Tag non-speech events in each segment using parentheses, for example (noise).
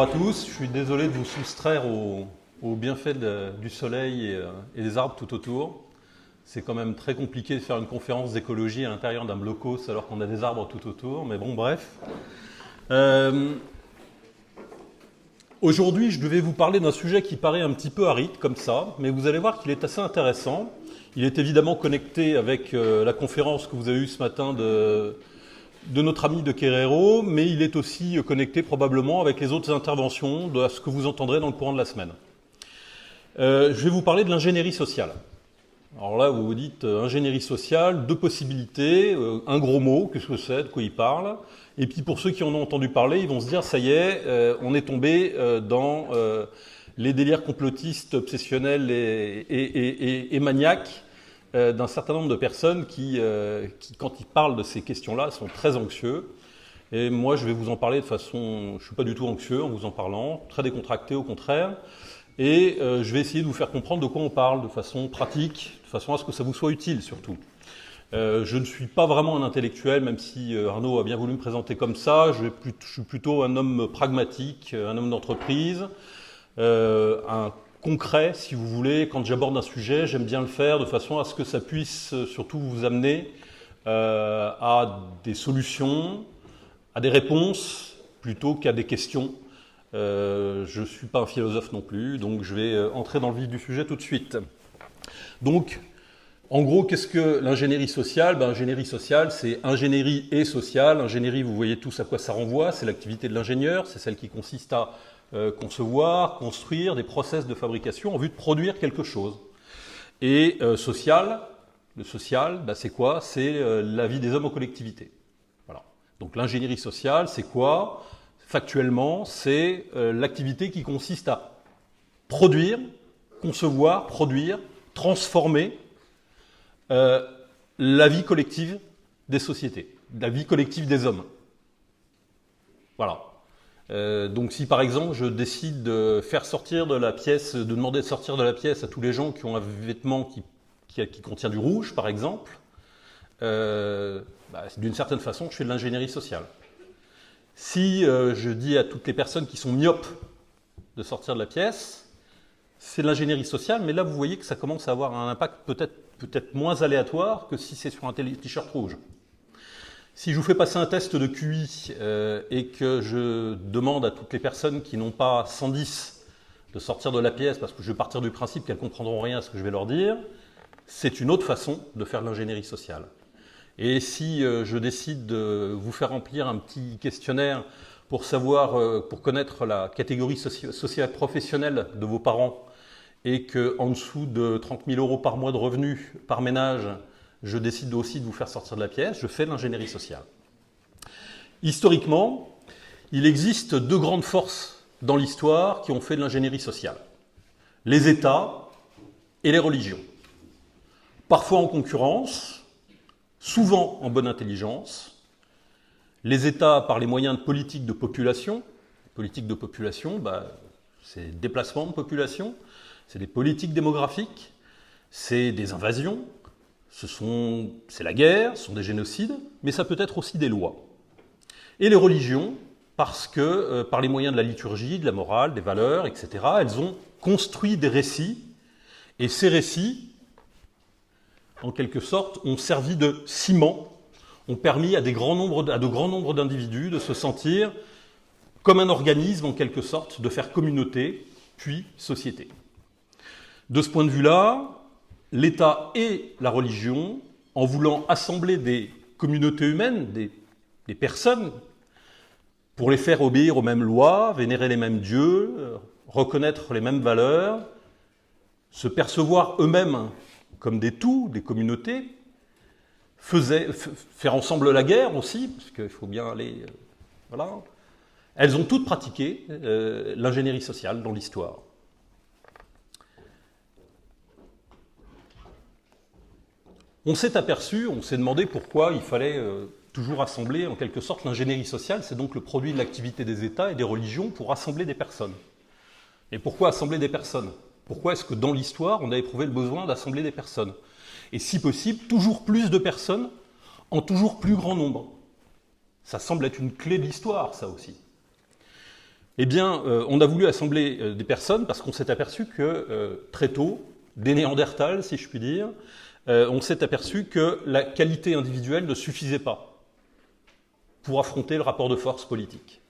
Bonjour à tous, je suis désolé de vous soustraire aux, bienfaits du soleil euh, et, des arbres tout autour. C'est quand même très compliqué de faire une conférence d'écologie à l'intérieur d'un blocos alors qu'on a des arbres tout autour, mais bon, bref. Euh, aujourd'hui, je devais vous parler d'un sujet qui paraît un petit peu aride comme ça, mais vous allez voir qu'il est assez intéressant. Il est évidemment connecté avec euh, la conférence que vous avez eue ce matin de, de notre ami de Querero, mais il est aussi connecté probablement avec les autres interventions de ce que vous entendrez dans le courant de la semaine. Euh, je vais vous parler de l'ingénierie sociale. Alors là, vous vous dites euh, ingénierie sociale, deux possibilités, euh, un gros mot, qu'est-ce que c'est, de quoi il parle. Et puis pour ceux qui en ont entendu parler, ils vont se dire, ça y est, on est tombé dans les délires complotistes, obsessionnels et maniaques euh, d'un certain nombre de personnes euh, qui, quand ils parlent de ces questions-là, sont très anxieux. Et moi, je vais vous en parler de façon, je ne suis pas du tout anxieux en vous en parlant, très décontracté au contraire. Et euh, je vais essayer de vous faire comprendre de quoi on parle de façon pratique, de façon à ce que ça vous soit utile surtout. je ne suis pas vraiment un intellectuel, même si Arnaud a bien voulu me présenter comme ça. Je, je suis plutôt un homme pragmatique, un homme d'entreprise, un concret, si vous voulez. Quand j'aborde un sujet, j'aime bien le faire de façon à ce que ça puisse euh, surtout vous amener euh, à des solutions, à des réponses, plutôt qu'à des questions. Euh, je ne suis pas un philosophe non plus, donc je vais entrer dans le vif du sujet tout de suite. Donc, en gros, qu'est-ce que l'ingénierie sociale? Ben, Ingénierie sociale, c'est ingénierie et sociale. Ingénierie, vous voyez tous à quoi ça renvoie, c'est l'activité de l'ingénieur, c'est celle qui consiste à euh, concevoir, construire des process de fabrication en vue de produire quelque chose. Et euh, social, le social, bah, c'est quoi? C'est euh, la vie des hommes en collectivité. Voilà. Donc l'ingénierie sociale, c'est quoi? Factuellement, c'est l'activité qui consiste à produire, concevoir, produire, transformer la vie collective des sociétés, la vie collective des hommes. Voilà. Euh, donc si par exemple je décide de faire sortir de la pièce, de demander de sortir de la pièce à tous les gens qui ont un vêtement qui, contient du rouge par exemple, euh, bah, d'une certaine façon je fais de l'ingénierie sociale. Si euh, je dis à toutes les personnes qui sont myopes de sortir de la pièce, c'est de l'ingénierie sociale, mais là vous voyez que ça commence à avoir un impact peut-être peut-être moins aléatoire que si c'est sur un t-shirt rouge. Si je vous fais passer un test de QI euh, et que je demande à toutes les personnes qui n'ont pas 110 de sortir de la pièce parce que je vais partir du principe qu'elles comprendront rien à ce que je vais leur dire, c'est une autre façon de faire l'ingénierie sociale. Et si euh, je décide de vous faire remplir un petit questionnaire pour savoir, euh, pour connaître la catégorie sociale professionnelle de vos parents et qu'en dessous de 30 000 euros par mois de revenus par ménage, je décide aussi de vous faire sortir de la pièce, je fais l'ingénierie sociale. Historiquement, il existe deux grandes forces dans l'histoire qui ont fait de l'ingénierie sociale. Les États et les religions. Parfois en concurrence, souvent en bonne intelligence. Les États par les moyens de politique de population. Politique de population, bah, c'est déplacement de population, c'est des politiques démographiques, c'est des invasions, c'est la guerre, ce sont des génocides, mais ça peut être aussi des lois. Et les religions, parce que euh, par les moyens de la liturgie, de la morale, des valeurs, etc., elles ont construit des récits, et ces récits, en quelque sorte, ont servi de ciment, ont permis à de grands nombres d'individus de se sentir comme un organisme, en quelque sorte, de faire communauté, puis société. De ce point de vue-là, l'État et la religion, en voulant assembler des communautés humaines, des, personnes, pour les faire obéir aux mêmes lois, vénérer les mêmes dieux, euh, reconnaître les mêmes valeurs, se percevoir eux-mêmes comme des tout, des communautés, faire ensemble la guerre aussi, parce qu'il faut bien aller. Euh, voilà. Elles ont toutes pratiqué euh, l'ingénierie sociale dans l'histoire. On s'est aperçu, on s'est demandé pourquoi il fallait euh, toujours assembler en quelque sorte l'ingénierie sociale, c'est donc le produit de l'activité des États et des religions pour assembler des personnes. Et pourquoi assembler des personnes? Pourquoi est-ce que dans l'histoire on a éprouvé le besoin d'assembler des personnes? Et si possible, toujours plus de personnes en toujours plus grand nombre. Ça semble être une clé de l'histoire, ça aussi. Eh bien, euh, on a voulu assembler euh, des personnes parce qu'on s'est aperçu que très tôt, des Néandertals, si je puis dire, on s'est aperçu que la qualité individuelle ne suffisait pas pour affronter le rapport de force politique.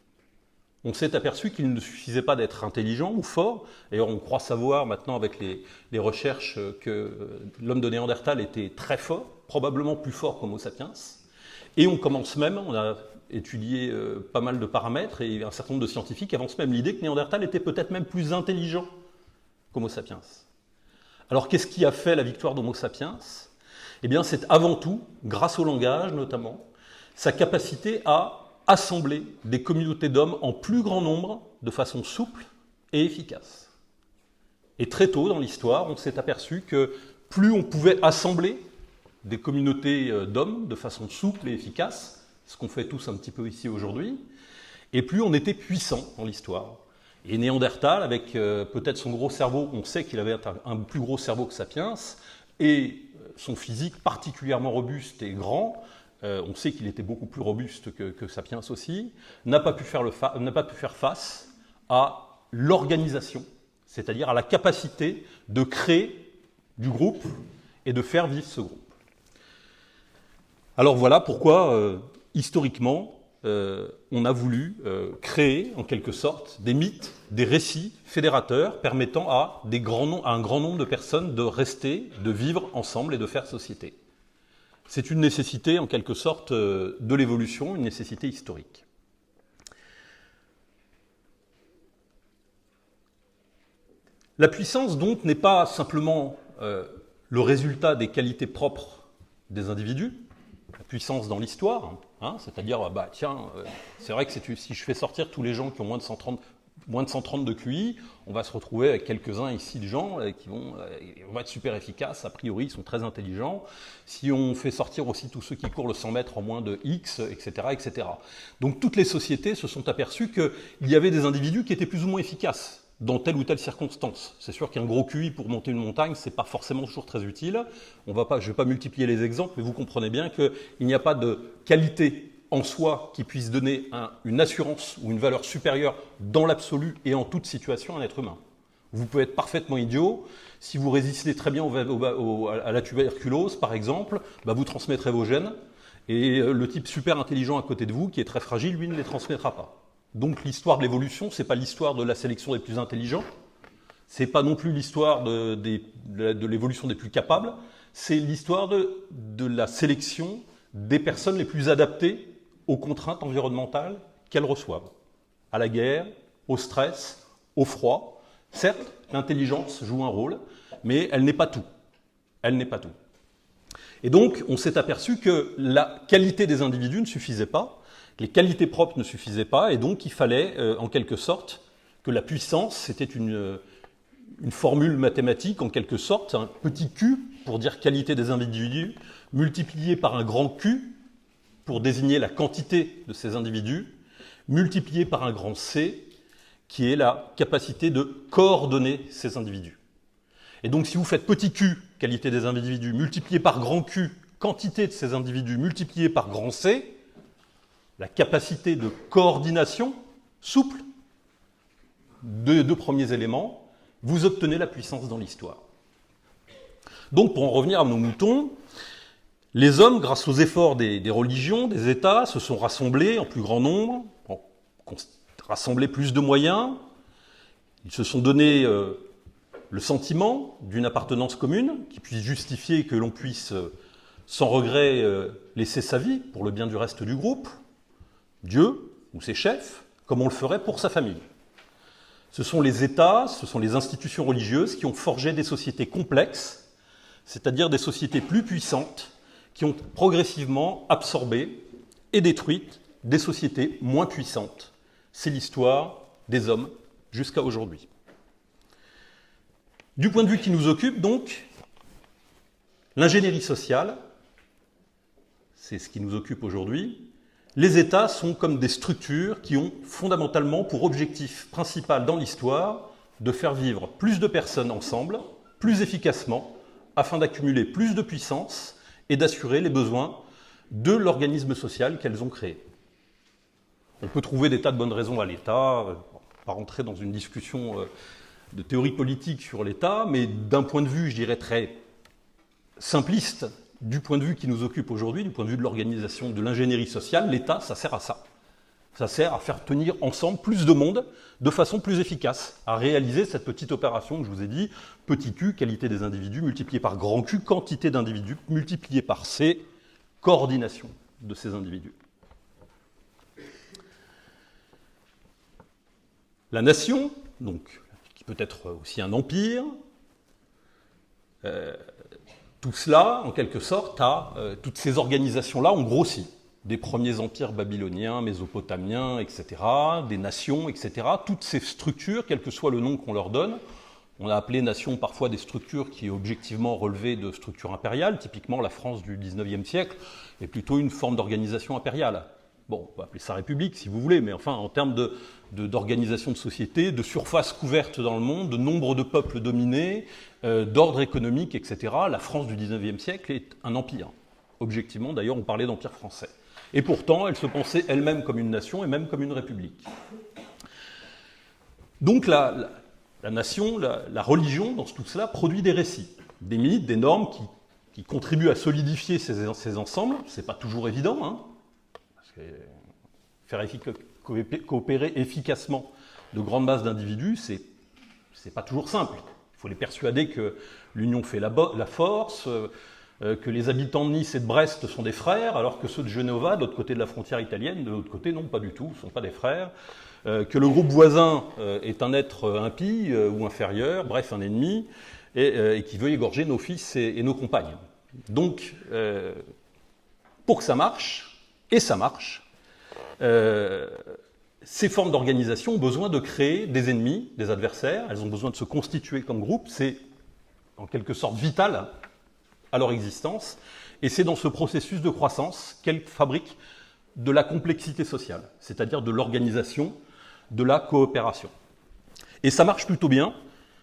On s'est aperçu qu'il ne suffisait pas d'être intelligent ou fort. D'ailleurs, on croit savoir maintenant avec les, recherches que l'homme de Néandertal était très fort, probablement plus fort qu'Homo sapiens. Et on commence même, on a étudié euh, pas mal de paramètres et un certain nombre de scientifiques avancent même l'idée que Néandertal était peut-être même plus intelligent qu'Homo sapiens. Alors qu'est-ce qui a fait la victoire d'Homo sapiens? Eh bien c'est avant tout, grâce au langage notamment, sa capacité à assembler des communautés d'hommes en plus grand nombre de façon souple et efficace. Et très tôt dans l'histoire, on s'est aperçu que plus on pouvait assembler des communautés euh, d'hommes de façon souple et efficace, ce qu'on fait tous un petit peu ici aujourd'hui, et plus on était puissant dans l'histoire. Et Néandertal, avec euh, peut-être son gros cerveau, on sait qu'il avait un, plus gros cerveau que Sapiens, et euh, son physique particulièrement robuste et grand, euh, on sait qu'il était beaucoup plus robuste que, Sapiens aussi, n'a pas, pu faire pas pu faire face à l'organisation, c'est-à-dire à la capacité de créer du groupe et de faire vivre ce groupe. Alors voilà pourquoi historiquement, euh, on a voulu euh, créer, en quelque sorte, des mythes, des récits fédérateurs permettant à, un grand nombre de personnes de rester, de vivre ensemble et de faire société. C'est une nécessité, en quelque sorte, euh, de l'évolution, une nécessité historique. La puissance, donc, n'est pas simplement le résultat des qualités propres des individus, la puissance dans l'histoire, Hein, c'est-à-dire, bah, tiens, euh, c'est vrai que si je fais sortir tous les gens qui ont moins de 130, moins de, 130 de QI, on va se retrouver avec quelques-uns ici de gens euh, qui vont, euh, être super efficaces, a priori ils sont très intelligents. Si on fait sortir aussi tous ceux qui courent le 100 mètres en moins de X, etc., etc. Donc toutes les sociétés se sont aperçues qu'il y avait des individus qui étaient plus ou moins efficaces dans telle ou telle circonstance. C'est sûr qu'un gros QI pour monter une montagne, c'est pas forcément toujours très utile. On va pas, je ne vais pas multiplier les exemples, mais vous comprenez bien qu'il n'y a pas de qualité en soi qui puisse donner une assurance ou une valeur supérieure dans l'absolu et en toute situation à un être humain. Vous pouvez être parfaitement idiot. Si vous résistez très bien à la tuberculose, par exemple, bah, vous transmettrez vos gènes. Et le type super intelligent à côté de vous, qui est très fragile, lui ne les transmettra pas. Donc l'histoire de l'évolution, ce n'est pas l'histoire de la sélection des plus intelligents, ce n'est pas non plus l'histoire de, l'évolution des plus capables, c'est l'histoire de, la sélection des personnes les plus adaptées aux contraintes environnementales qu'elles reçoivent, à la guerre, au stress, au froid. Certes, l'intelligence joue un rôle, mais elle n'est pas tout. Elle n'est pas tout. Et donc, on s'est aperçu que la qualité des individus ne suffisait pas, les qualités propres ne suffisaient pas, et donc il fallait, euh, en quelque sorte, que la puissance, c'était une, euh, une, formule mathématique, en quelque sorte, un petit q pour dire qualité des individus, multiplié par un grand q pour désigner la quantité de ces individus, multiplié par un grand c, qui est la capacité de coordonner ces individus. Et donc si vous faites petit q, qualité des individus, multiplié par grand q, quantité de ces individus, multiplié par grand c, la capacité de coordination souple des deux premiers éléments, vous obtenez la puissance dans l'histoire. Donc pour en revenir à nos moutons, les hommes, grâce aux efforts des, religions, des États, se sont rassemblés en plus grand nombre, ont rassemblé plus de moyens, ils se sont donné euh, le sentiment d'une appartenance commune qui puisse justifier que l'on puisse, euh, sans regret, euh, laisser sa vie pour le bien du reste du groupe. Dieu ou ses chefs, comme on le ferait pour sa famille. Ce sont les États, ce sont les institutions religieuses qui ont forgé des sociétés complexes, c'est-à-dire des sociétés plus puissantes, qui ont progressivement absorbé et détruit des sociétés moins puissantes. C'est l'histoire des hommes jusqu'à aujourd'hui. Du point de vue qui nous occupe, donc, l'ingénierie sociale, c'est ce qui nous occupe aujourd'hui, les États sont comme des structures qui ont fondamentalement pour objectif principal dans l'histoire de faire vivre plus de personnes ensemble, plus efficacement, afin d'accumuler plus de puissance et d'assurer les besoins de l'organisme social qu'elles ont créé. On peut trouver des tas de bonnes raisons à l'État, pas rentrer dans une discussion de théorie politique sur l'État, mais d'un point de vue, je dirais, très simpliste, du point de vue qui nous occupe aujourd'hui, du point de vue de l'organisation de l'ingénierie sociale, l'État, ça sert à ça. Ça sert à faire tenir ensemble plus de monde de façon plus efficace, à réaliser cette petite opération que je vous ai dit, petit q, qualité des individus, multiplié par grand Q, quantité d'individus, multiplié par C, coordination de ces individus. La nation, donc, qui peut être aussi un empire, euh, tout cela, en quelque sorte, a, euh, toutes ces organisations-là ont grossi. Des premiers empires babyloniens, mésopotamiens, etc., des nations, etc. Toutes ces structures, quel que soit le nom qu'on leur donne, on a appelé nations parfois des structures qui objectivement relevaient de structures impériales. Typiquement, la France du 19e siècle est plutôt une forme d'organisation impériale. Bon, on va appeler ça république si vous voulez, mais enfin, en termes d'organisation de, société, de surface couverte dans le monde, de nombre de peuples dominés, euh, d'ordre économique, etc., la France du XIXe siècle est un empire. Objectivement, d'ailleurs, on parlait d'empire français. Et pourtant, elle se pensait elle-même comme une nation et même comme une république. Donc la, nation, la, religion, dans tout cela, produit des récits, des mythes, des normes qui, contribuent à solidifier ces, ces ensembles. Ce n'est pas toujours évident, hein, faire coopérer efficacement de grandes masses d'individus, c'est n'est pas toujours simple. Il faut les persuader que l'union fait la, force, euh, que les habitants de Nice et de Brest sont des frères, alors que ceux de Genova, de l'autre côté de la frontière italienne, de l'autre côté, non, pas du tout, ne sont pas des frères. Euh, que le groupe voisin euh, est un être impie ou inférieur, bref, un ennemi, et, qui veut égorger nos fils et nos compagnes. Donc, pour que ça marche, et ça marche, euh, ces formes d'organisation ont besoin de créer des ennemis, des adversaires, elles ont besoin de se constituer comme groupe, c'est en quelque sorte vital à leur existence, et c'est dans ce processus de croissance qu'elles fabriquent de la complexité sociale, c'est-à-dire de l'organisation, de la coopération. Et ça marche plutôt bien.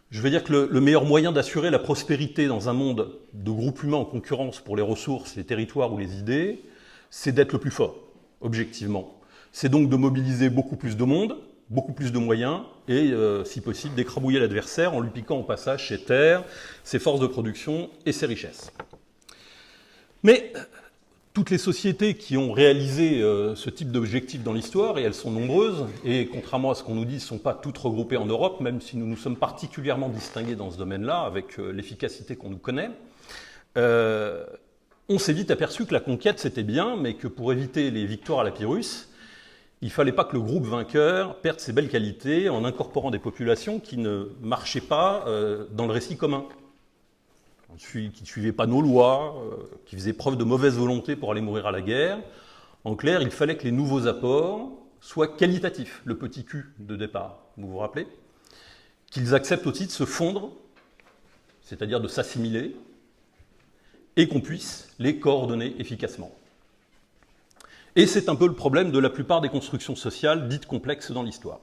Je veux dire que le, le meilleur moyen d'assurer la prospérité dans un monde de groupes humains en concurrence pour les ressources, les territoires ou les idées, c'est d'être le plus fort, objectivement c'est donc de mobiliser beaucoup plus de monde, beaucoup plus de moyens, et euh, si possible d'écrabouiller l'adversaire en lui piquant au passage ses terres, ses forces de production et ses richesses. Mais toutes les sociétés qui ont réalisé euh, ce type d'objectif dans l'histoire, et elles sont nombreuses, et contrairement à ce qu'on nous dit, ne sont pas toutes regroupées en Europe, même si nous nous sommes particulièrement distingués dans ce domaine-là, avec euh, l'efficacité qu'on nous connaît, on s'est vite aperçu que la conquête c'était bien, mais que pour éviter les victoires à la Pyrrhus, il fallait pas que le groupe vainqueur perde ses belles qualités en incorporant des populations qui ne marchaient pas euh, dans le récit commun, qui ne suivaient pas nos lois, euh, qui faisaient preuve de mauvaise volonté pour aller mourir à la guerre. En clair, il fallait que les nouveaux apports soient qualitatifs, le petit cul de départ, vous vous rappelez? Qu'ils acceptent aussi de se fondre, c'est-à-dire de s'assimiler, et qu'on puisse les coordonner efficacement. Et c'est un peu le problème de la plupart des constructions sociales dites complexes dans l'histoire.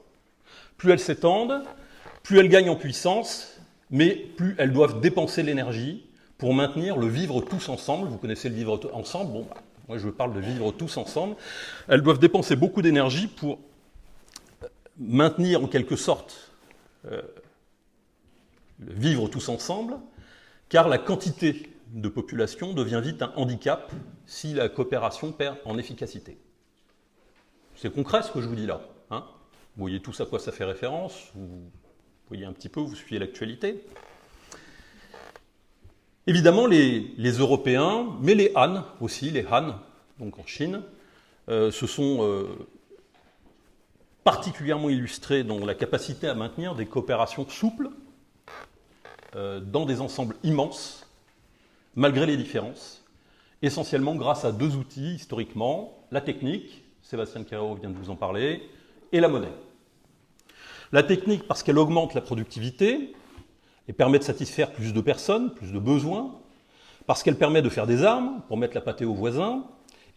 Plus elles s'étendent, plus elles gagnent en puissance, mais plus elles doivent dépenser l'énergie pour maintenir le vivre tous ensemble. Vous connaissez le vivre ensemble Bon, bah, moi je parle de vivre tous ensemble. Elles doivent dépenser beaucoup d'énergie pour maintenir en quelque sorte euh, le vivre tous ensemble, car la quantité de population devient vite un handicap si la coopération perd en efficacité. C'est concret ce que je vous dis là. Hein vous voyez tous à quoi ça fait référence, vous voyez un petit peu, vous suivez l'actualité. Évidemment, les, Européens, mais les Han aussi, les Han, donc en Chine, euh, se sont euh, particulièrement illustrés dans la capacité à maintenir des coopérations souples euh, dans des ensembles immenses malgré les différences, essentiellement grâce à deux outils historiquement, la technique, Sébastien Carreau vient de vous en parler, et la monnaie. La technique parce qu'elle augmente la productivité et permet de satisfaire plus de personnes, plus de besoins, parce qu'elle permet de faire des armes pour mettre la pâtée aux voisins,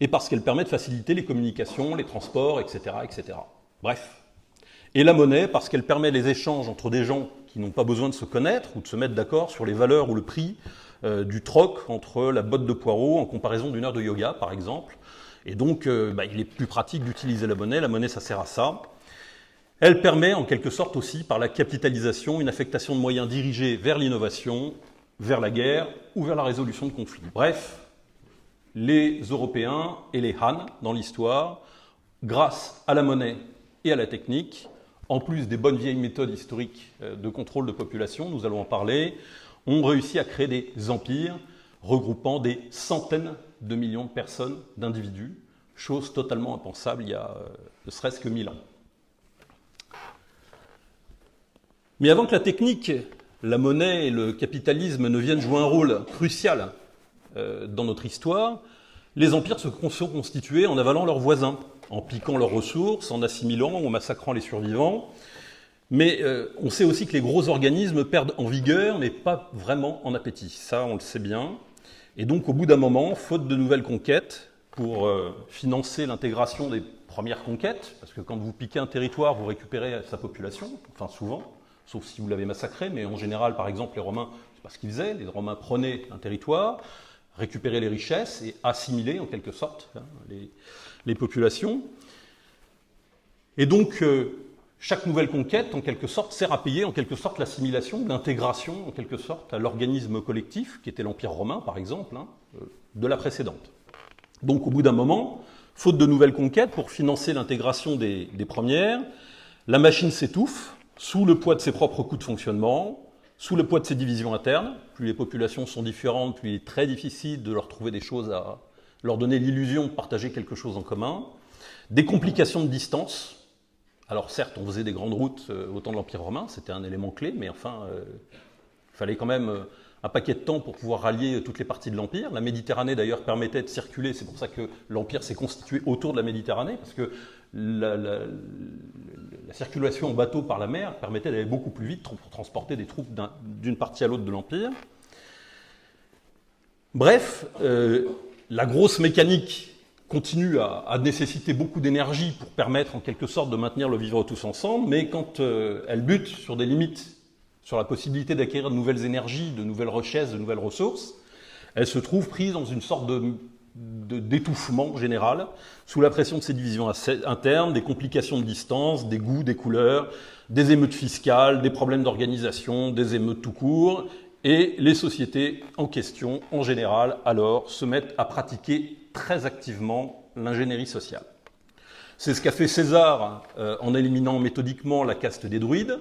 et parce qu'elle permet de faciliter les communications, les transports, etc. etc. Bref. Et la monnaie parce qu'elle permet les échanges entre des gens qui n'ont pas besoin de se connaître ou de se mettre d'accord sur les valeurs ou le prix euh, du troc entre la botte de poireaux en comparaison d'une heure de yoga, par exemple. Et donc, euh, bah, il est plus pratique d'utiliser la monnaie. La monnaie, ça sert à ça. Elle permet en quelque sorte aussi, par la capitalisation, une affectation de moyens dirigés vers l'innovation, vers la guerre ou vers la résolution de conflits. Bref, les Européens et les Han dans l'histoire, grâce à la monnaie et à la technique, en plus des bonnes vieilles méthodes historiques euh, de contrôle de population, nous allons en parler, ont réussi à créer des empires regroupant des centaines de millions de personnes, d'individus, chose totalement impensable il y a euh, ne serait-ce que mille ans. Mais avant que la technique, la monnaie et le capitalisme ne viennent jouer un rôle crucial euh, dans notre histoire, les empires se sont constitués en avalant leurs voisins, en piquant leurs ressources, en assimilant, en massacrant les survivants. Mais euh, on sait aussi que les gros organismes perdent en vigueur, mais pas vraiment en appétit. Ça, on le sait bien. Et donc, au bout d'un moment, faute de nouvelles conquêtes, pour euh, financer l'intégration des premières conquêtes, parce que quand vous piquez un territoire, vous récupérez sa population, enfin souvent, sauf si vous l'avez massacré, mais en général, par exemple, les Romains, c'est pas ce qu'ils faisaient, les Romains prenaient un territoire, récupéraient les richesses et assimilaient en quelque sorte hein, les, populations. Et donc, euh, chaque nouvelle conquête, en quelque sorte, sert à payer en quelque sorte l'assimilation, l'intégration, en quelque sorte, à l'organisme collectif, qui était l'Empire romain, par exemple, hein, euh, de la précédente. Donc, au bout d'un moment, faute de nouvelles conquêtes, pour financer l'intégration des, des premières, la machine s'étouffe, sous le poids de ses propres coûts de fonctionnement, sous le poids de ses divisions internes. Plus les populations sont différentes, plus il est très difficile de leur trouver des choses à leur donner l'illusion de partager quelque chose en commun. Des complications de distance. Alors certes, on faisait des grandes routes euh, au temps de l'Empire romain, c'était un élément clé, mais enfin, euh, il fallait quand même euh, un paquet de temps pour pouvoir rallier toutes les parties de l'Empire. La Méditerranée d'ailleurs permettait de circuler, c'est pour ça que l'Empire s'est constitué autour de la Méditerranée, parce que la, circulation en bateau par la mer permettait d'aller beaucoup plus vite pour transporter des troupes d'une partie à l'autre de l'Empire. Bref, euh, la grosse mécanique continue à, nécessiter beaucoup d'énergie pour permettre en quelque sorte de maintenir le vivre tous ensemble, mais quand euh, elle bute sur des limites, sur la possibilité d'acquérir de nouvelles énergies, de nouvelles richesses, de nouvelles ressources, elle se trouve prise dans une sorte de d'étouffement général, sous la pression de ces divisions internes, des complications de distance, des goûts, des couleurs, des émeutes fiscales, des problèmes d'organisation, des émeutes tout court, et les sociétés en question, en général, alors, se mettent à pratiquer très activement l'ingénierie sociale. C'est ce qu'a fait César euh, en éliminant méthodiquement la caste des druides,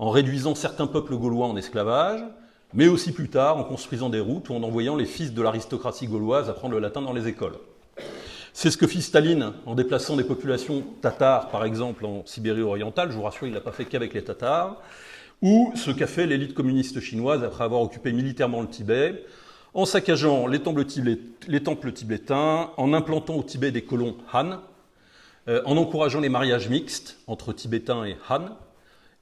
en réduisant certains peuples gaulois en esclavage, mais aussi plus tard en construisant des routes ou en envoyant les fils de l'aristocratie gauloise apprendre le latin dans les écoles. C'est ce que fit Staline en déplaçant des populations tatars, par exemple, en Sibérie orientale. Je vous rassure, il ne l'a pas fait qu'avec les tatars. Ou ce qu'a fait l'élite communiste chinoise après avoir occupé militairement le Tibet, en saccageant les temples, tibétains, en implantant au Tibet des colons Han, euh, en encourageant les mariages mixtes entre Tibétains et Han,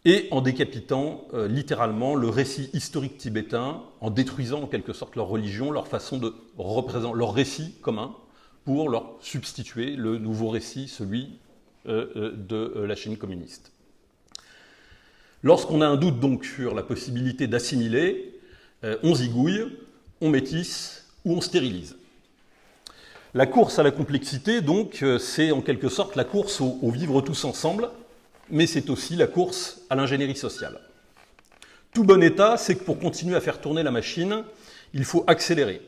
et en décapitant euh, littéralement le récit historique tibétain, en détruisant en quelque sorte leur religion, leur façon de représenter, leur récit commun, pour leur substituer le nouveau récit, celui euh, de la Chine communiste. Lorsqu'on a un doute donc sur la possibilité d'assimiler, on zigouille, on métisse ou on stérilise. La course à la complexité, donc, c'est en quelque sorte la course au vivre tous ensemble, mais c'est aussi la course à l'ingénierie sociale. Tout bon état, c'est que pour continuer à faire tourner la machine, il faut accélérer.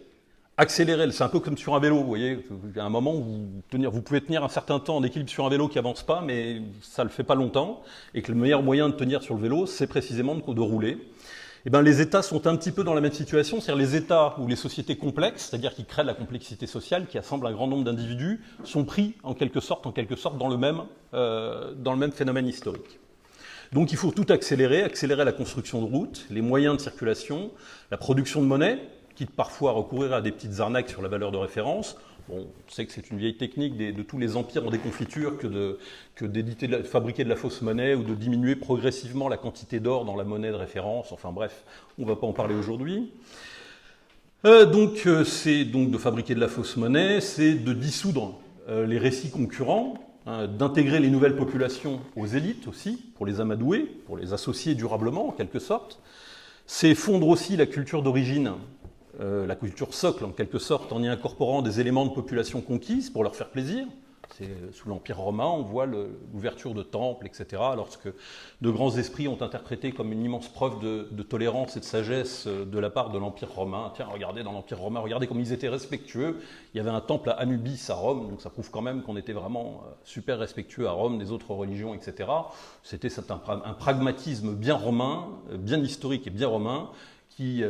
Accélérer, c'est un peu comme sur un vélo, vous voyez, a un moment où vous pouvez tenir un certain temps en équilibre sur un vélo qui avance pas, mais ça ne le fait pas longtemps, et que le meilleur moyen de tenir sur le vélo, c'est précisément de rouler. Eh ben, les États sont un petit peu dans la même situation, c'est-à-dire les États ou les sociétés complexes, c'est-à-dire qui créent la complexité sociale, qui assemblent un grand nombre d'individus, sont pris en quelque sorte, dans le même, euh, dans le même phénomène historique. Donc il faut tout accélérer, accélérer la construction de routes, les moyens de circulation, la production de monnaie, quitte parfois à recourir à des petites arnaques sur la valeur de référence, on sait que c'est une vieille technique de tous les empires en déconfiture que d'éditer, de fabriquer de la fausse monnaie ou de diminuer progressivement la quantité d'or dans la monnaie de référence. Enfin bref, on ne va pas en parler aujourd'hui. Euh, donc euh, c'est donc de fabriquer de la fausse monnaie, c'est de dissoudre euh, les récits concurrents, hein, d'intégrer les nouvelles populations aux élites aussi, pour les amadouer, pour les associer durablement en quelque sorte. C'est fondre aussi la culture d'origine euh, la culture socle en quelque sorte, en y incorporant des éléments de population conquise pour leur faire plaisir. C'est sous l'Empire romain, on voit l'ouverture de temples, etc. Lorsque de grands esprits ont interprété comme une immense preuve de, tolérance et de sagesse euh, de la part de l'Empire romain. Tiens, regardez dans l'Empire romain, regardez comme ils étaient respectueux. Il y avait un temple à Anubis à Rome, donc ça prouve quand même qu'on était vraiment euh, super respectueux à Rome des autres religions, etc. C'était un, pragmatisme bien romain, euh, bien historique et bien romain, qui,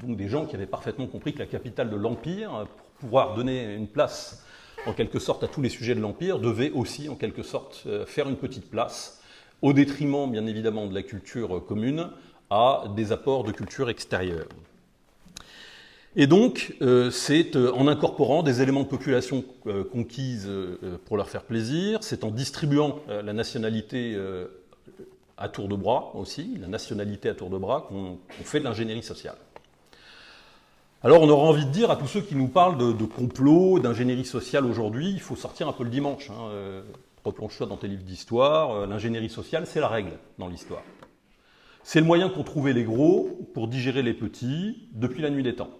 donc des gens qui avaient parfaitement compris que la capitale de l'Empire, pour pouvoir donner une place en quelque sorte à tous les sujets de l'Empire, devait aussi en quelque sorte euh, faire une petite place, au détriment bien évidemment de la culture commune, à des apports de culture extérieure. Et donc, euh, c'est euh, en incorporant des éléments de population conquises pour leur faire plaisir, c'est en distribuant la nationalité à tour de bras aussi, la nationalité à tour de bras, qu'on fait de l'ingénierie sociale. Alors on aura envie de dire à tous ceux qui nous parlent de, complot, d'ingénierie sociale aujourd'hui, il faut sortir un peu le dimanche. Hein, euh, Replonge-toi dans tes livres d'histoire. Euh, l'ingénierie sociale, c'est la règle dans l'histoire. C'est le moyen qu'ont trouvé les gros pour digérer les petits depuis la nuit des temps.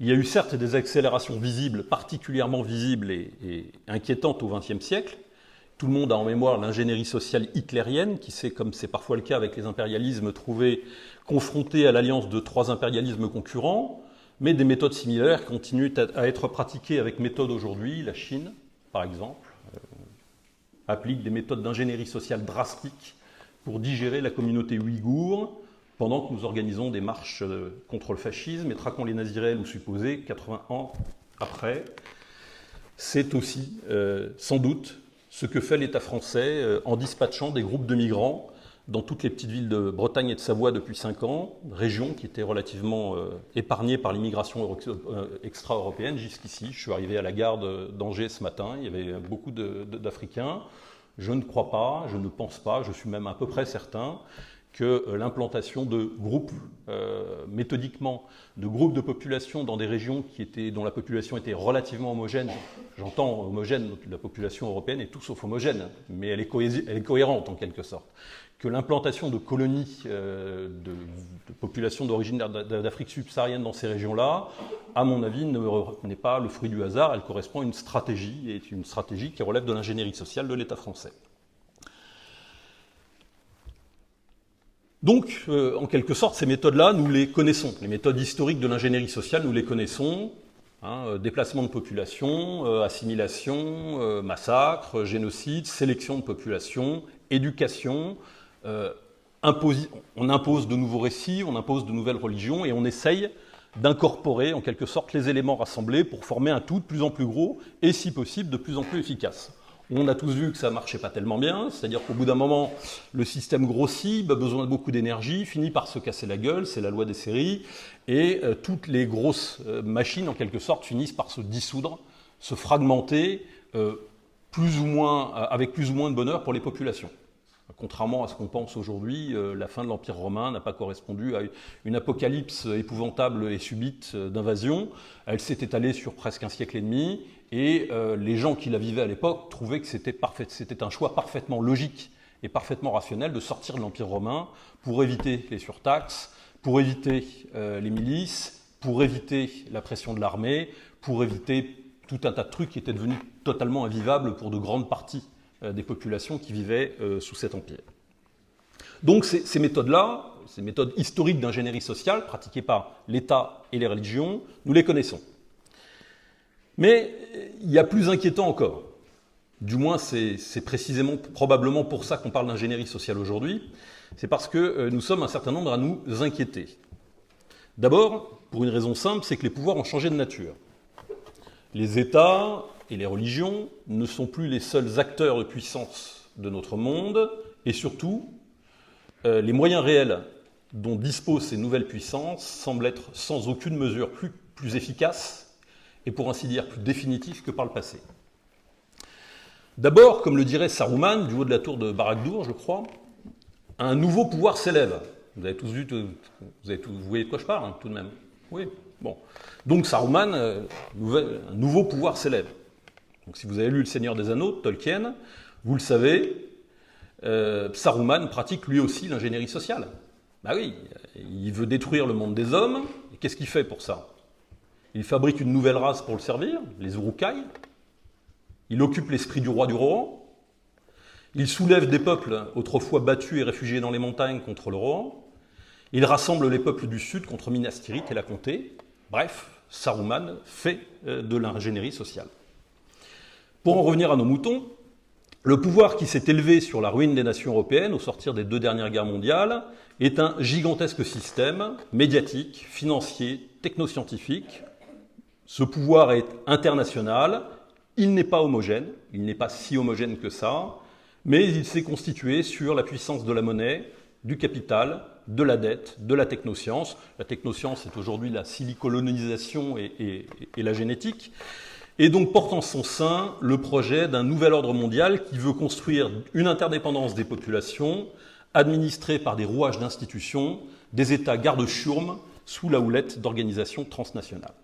Il y a eu certes des accélérations visibles, particulièrement visibles et, inquiétantes au XXe siècle. Tout le monde a en mémoire l'ingénierie sociale hitlérienne, qui s'est, comme c'est parfois le cas avec les impérialismes, trouvé confronté à l'alliance de trois impérialismes concurrents, mais des méthodes similaires continuent à être pratiquées avec méthode aujourd'hui. La Chine, par exemple, euh, applique des méthodes d'ingénierie sociale drastiques pour digérer la communauté ouïghour, pendant que nous organisons des marches euh, contre le fascisme et traquons les nazis réels ou supposés 80 ans après. C'est aussi, euh, sans doute, ce que fait l'État français en dispatchant des groupes de migrants dans toutes les petites villes de Bretagne et de Savoie depuis 5 ans, région qui était relativement euh, épargnée par l'immigration euh, extra-européenne jusqu'ici. Je suis arrivé à la gare d'Angers ce matin, il y avait beaucoup d'Africains. Je ne crois pas, je ne pense pas, je suis même à peu près certain que euh, l'implantation de groupes, méthodiquement, de groupes de population dans des régions dont la population était relativement homogène, j'entends homogène, la population européenne est tout sauf homogène, mais elle est, elle est cohérente en quelque sorte, que l'implantation de colonies euh, de, populations d'origine d'Afrique subsaharienne dans ces régions-là, à mon avis, n'est pas le fruit du hasard, elle correspond à une stratégie, et une stratégie qui relève de l'ingénierie sociale de l'État français. Donc, euh, en quelque sorte, ces méthodes-là, nous les connaissons. Les méthodes historiques de l'ingénierie sociale, nous les connaissons. Hein, euh, déplacement de population, assimilation, massacre, génocide, sélection de population, éducation, euh, on impose de nouveaux récits, on impose de nouvelles religions et on essaye d'incorporer en quelque sorte les éléments rassemblés pour former un tout de plus en plus gros et si possible de plus en plus efficace. On a tous vu que ça marchait pas tellement bien, c'est-à-dire qu'au bout d'un moment, le système grossit, a besoin de beaucoup d'énergie, finit par se casser la gueule, c'est la loi des séries, et euh, toutes les grosses euh, machines, en quelque sorte, finissent par se dissoudre, se fragmenter, plus ou moins, avec plus ou moins de bonheur pour les populations. Contrairement à ce qu'on pense aujourd'hui, euh, la fin de l'Empire romain n'a pas correspondu à une apocalypse épouvantable et subite euh, d'invasion. Elle s'est étalée sur presque un siècle et demi, et euh, les gens qui la vivaient à l'époque trouvaient que c'était un choix parfaitement logique et parfaitement rationnel de sortir de l'Empire romain pour éviter les surtaxes, pour éviter les milices, pour éviter la pression de l'armée, pour éviter tout un tas de trucs qui étaient devenus totalement invivables pour de grandes parties euh, des populations qui vivaient euh, sous cet empire. Donc ces, méthodes-là, ces méthodes historiques d'ingénierie sociale pratiquées par l'État et les religions, nous les connaissons. Mais il y a plus inquiétant encore. Du moins, c'est précisément, probablement pour ça qu'on parle d'ingénierie sociale aujourd'hui. C'est parce que euh, nous sommes un certain nombre à nous inquiéter. D'abord, pour une raison simple, c'est que les pouvoirs ont changé de nature. Les États et les religions ne sont plus les seuls acteurs de puissance de notre monde, et surtout, euh, les moyens réels dont disposent ces nouvelles puissances semblent être sans aucune mesure plus efficaces et pour ainsi dire plus définitifs que par le passé. D'abord, comme le dirait Saruman, du haut de la tour de Baragdour, je crois, un nouveau pouvoir s'élève. Vous avez tous vu, vous, vous voyez de quoi je parle, hein, tout de même. Oui, bon. Donc Saruman, euh, un nouveau pouvoir s'élève. Donc si vous avez lu Le Seigneur des Anneaux Tolkien, vous le savez, euh, Saruman pratique lui aussi l'ingénierie sociale. Bah oui, il veut détruire le monde des hommes, et qu'est-ce qu'il fait pour ça? Il fabrique une nouvelle race pour le servir, les Urukai. Il occupe l'esprit du roi du Rohan. Il soulève des peuples autrefois battus et réfugiés dans les montagnes contre le Rohan. Il rassemble les peuples du sud contre Minas Tirith et la comté. Bref, Saruman fait euh, de l'ingénierie sociale. Pour en revenir à nos moutons, le pouvoir qui s'est élevé sur la ruine des nations européennes au sortir des deux dernières guerres mondiales est un gigantesque système médiatique, financier, technoscientifique. Ce pouvoir est international, il n'est pas homogène, il n'est pas si homogène que ça, mais il s'est constitué sur la puissance de la monnaie, du capital, de la dette, de la technoscience. La technoscience est aujourd'hui la silicolonisation et, la génétique. Et donc porte en son sein le projet d'un nouvel ordre mondial qui veut construire une interdépendance des populations administrée par des rouages d'institutions, des États garde-chiourmes sous la houlette d'organisations transnationales.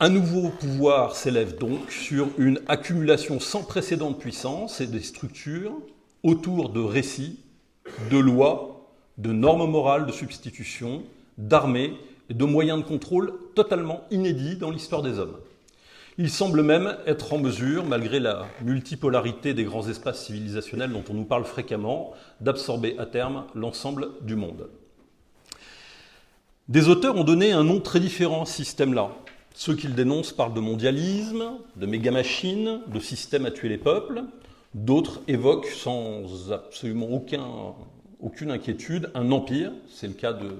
Un nouveau pouvoir s'élève donc sur une accumulation sans précédent de puissance et des structures autour de récits, de lois, de normes morales de substitution, d'armées et de moyens de contrôle totalement inédits dans l'histoire des hommes. Il semble même être en mesure, malgré la multipolarité des grands espaces civilisationnels dont on nous parle fréquemment, d'absorber à terme l'ensemble du monde. Des auteurs ont donné un nom très différent à ce système-là. Ceux qu'ils dénoncent parlent de mondialisme, de méga-machines, de système à tuer les peuples. D'autres évoquent sans absolument aucune inquiétude un empire. C'est le cas de,